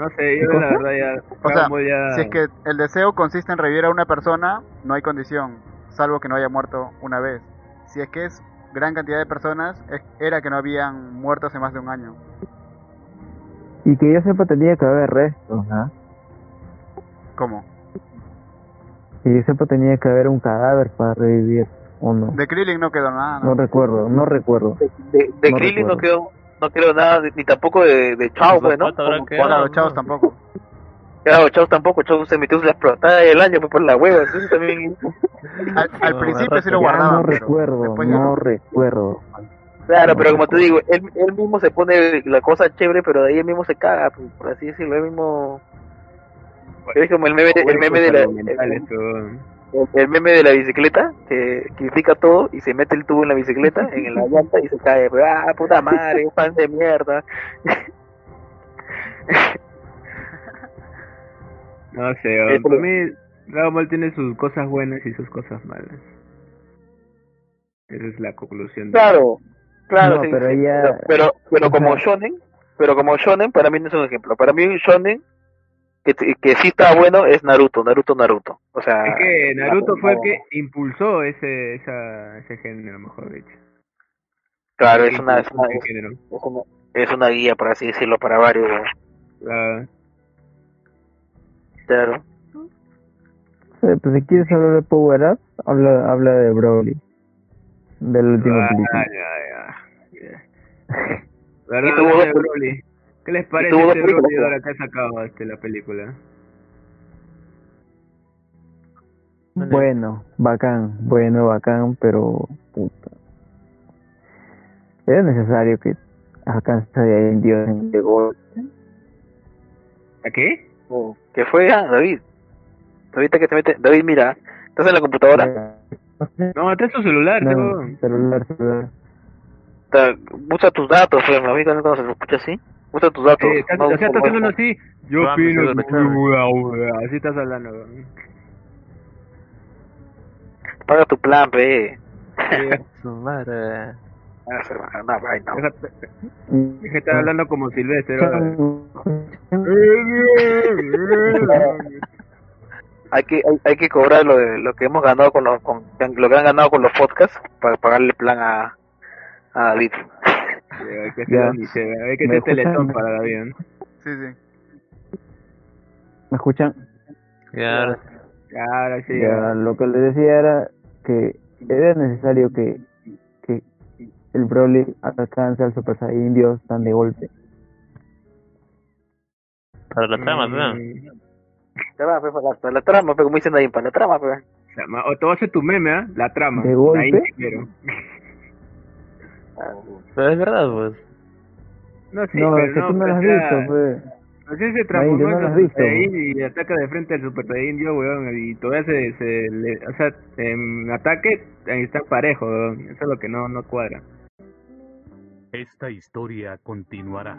No sé, yo la verdad ya... O sea, ya- Si es que el deseo consiste en revivir a una persona, no hay condición, salvo que no haya muerto una vez. Si es que es gran cantidad de personas, es- era que no habían muerto hace más de un año. Y que yo sepa, tenía que haber restos, ¿ah? ¿Cómo? Que yo sepa, tenía que haber un cadáver para revivir, ¿o no? De Krillin no quedó nada. No ¿no? recuerdo, no recuerdo. De, de No Krillin no quedó, no quedó nada, ni tampoco de, de Chao, pues, ¿no? Chavos tampoco. Claro, Chao tampoco, Chao se metió la explotada del año pues, por la hueva, también... Al, al No, principio sí lo Ya guardaban, no pero recuerdo, no no. recuerdo. Claro, pero como te digo, él, él mismo se pone la cosa chévere, pero de ahí él mismo se caga, pues, por así decirlo, él mismo... Es como el meme, el meme de la... El. El meme de la bicicleta, que critica todo y se mete el tubo en la bicicleta, en la llanta y se cae, pues, ah, puta madre, fan de mierda. No sé, para mí Dragon Ball tiene sus cosas buenas y sus cosas malas. Esa es la conclusión. de- Claro, claro, No, sí, pero sí, ya- pero, pero, como shonen, pero como shonen para mí no es un ejemplo. Para mí un shonen que, que sí está bueno es Naruto, Naruto, Naruto. O sea, Es que Naruto fue el que impulsó ese, esa, ese género, mejor dicho. Claro, es una, es una, es, es una, es una guía, por así decirlo, para varios. La- Claro. Pues si quieres hablar de Power Up, habla, habla de Broly. De la última Ah, película. ya, ya. ¿Verdad? Y Broly. ¿Qué les parece este ahora que ha sacado este, la película? Bueno, bacán, bueno, bacán, pero puta. Era necesario que alcance de ahí en Dios en de gol. ¿A qué? ¿Qué fue, ah, David? David, que te mete, David, mira, estás en la computadora, No, está en su celular, No, tengo- celular, celular. usa tus datos, pues, ¿me cuando se lo escucha así? Usa tus datos. Eh, estás- no o sea, estás hablando así. Yo Vamos, opino que-. Así estás hablando. Paga tu plan, pe. Sí, Su madre. Ah, se va, no, ay, no. Déjate déjate estar hablando como Silvestre. Hay que, hay, hay que cobrar lo, de, lo que hemos ganado con los, con, lo que han ganado con los podcasts para pagarle plan a, a David. Sí, Hay que hacer, hay que ¿Me hacer teletón escuchan? para David. ¿no? Sí, sí. ¿Me escuchan? Ya, Claro, sí. Ya, lo que les decía era que era necesario que, que el Broly alcance al Super Saiyan Dios tan de golpe. para la trama, Mm, ¿verdad? Te va, pe, para, la, para la trama, pe, como dicen ahí, para la trama, pe. o sea, ma- o te voy a hacer tu meme, ¿ah? La trama. ¿De golpe? Ahí primero. Pero es verdad, pues. No, sí, no, pero es que no, tú no lo pues, has o sea, visto, pues. Ese se transformó no lo en has Super y ataca de frente al Super Saiyajin yo, weón, y todavía se, se le, o sea, en ataque ahí están parejos, weón, eso es lo que no, no cuadra. Esta historia continuará.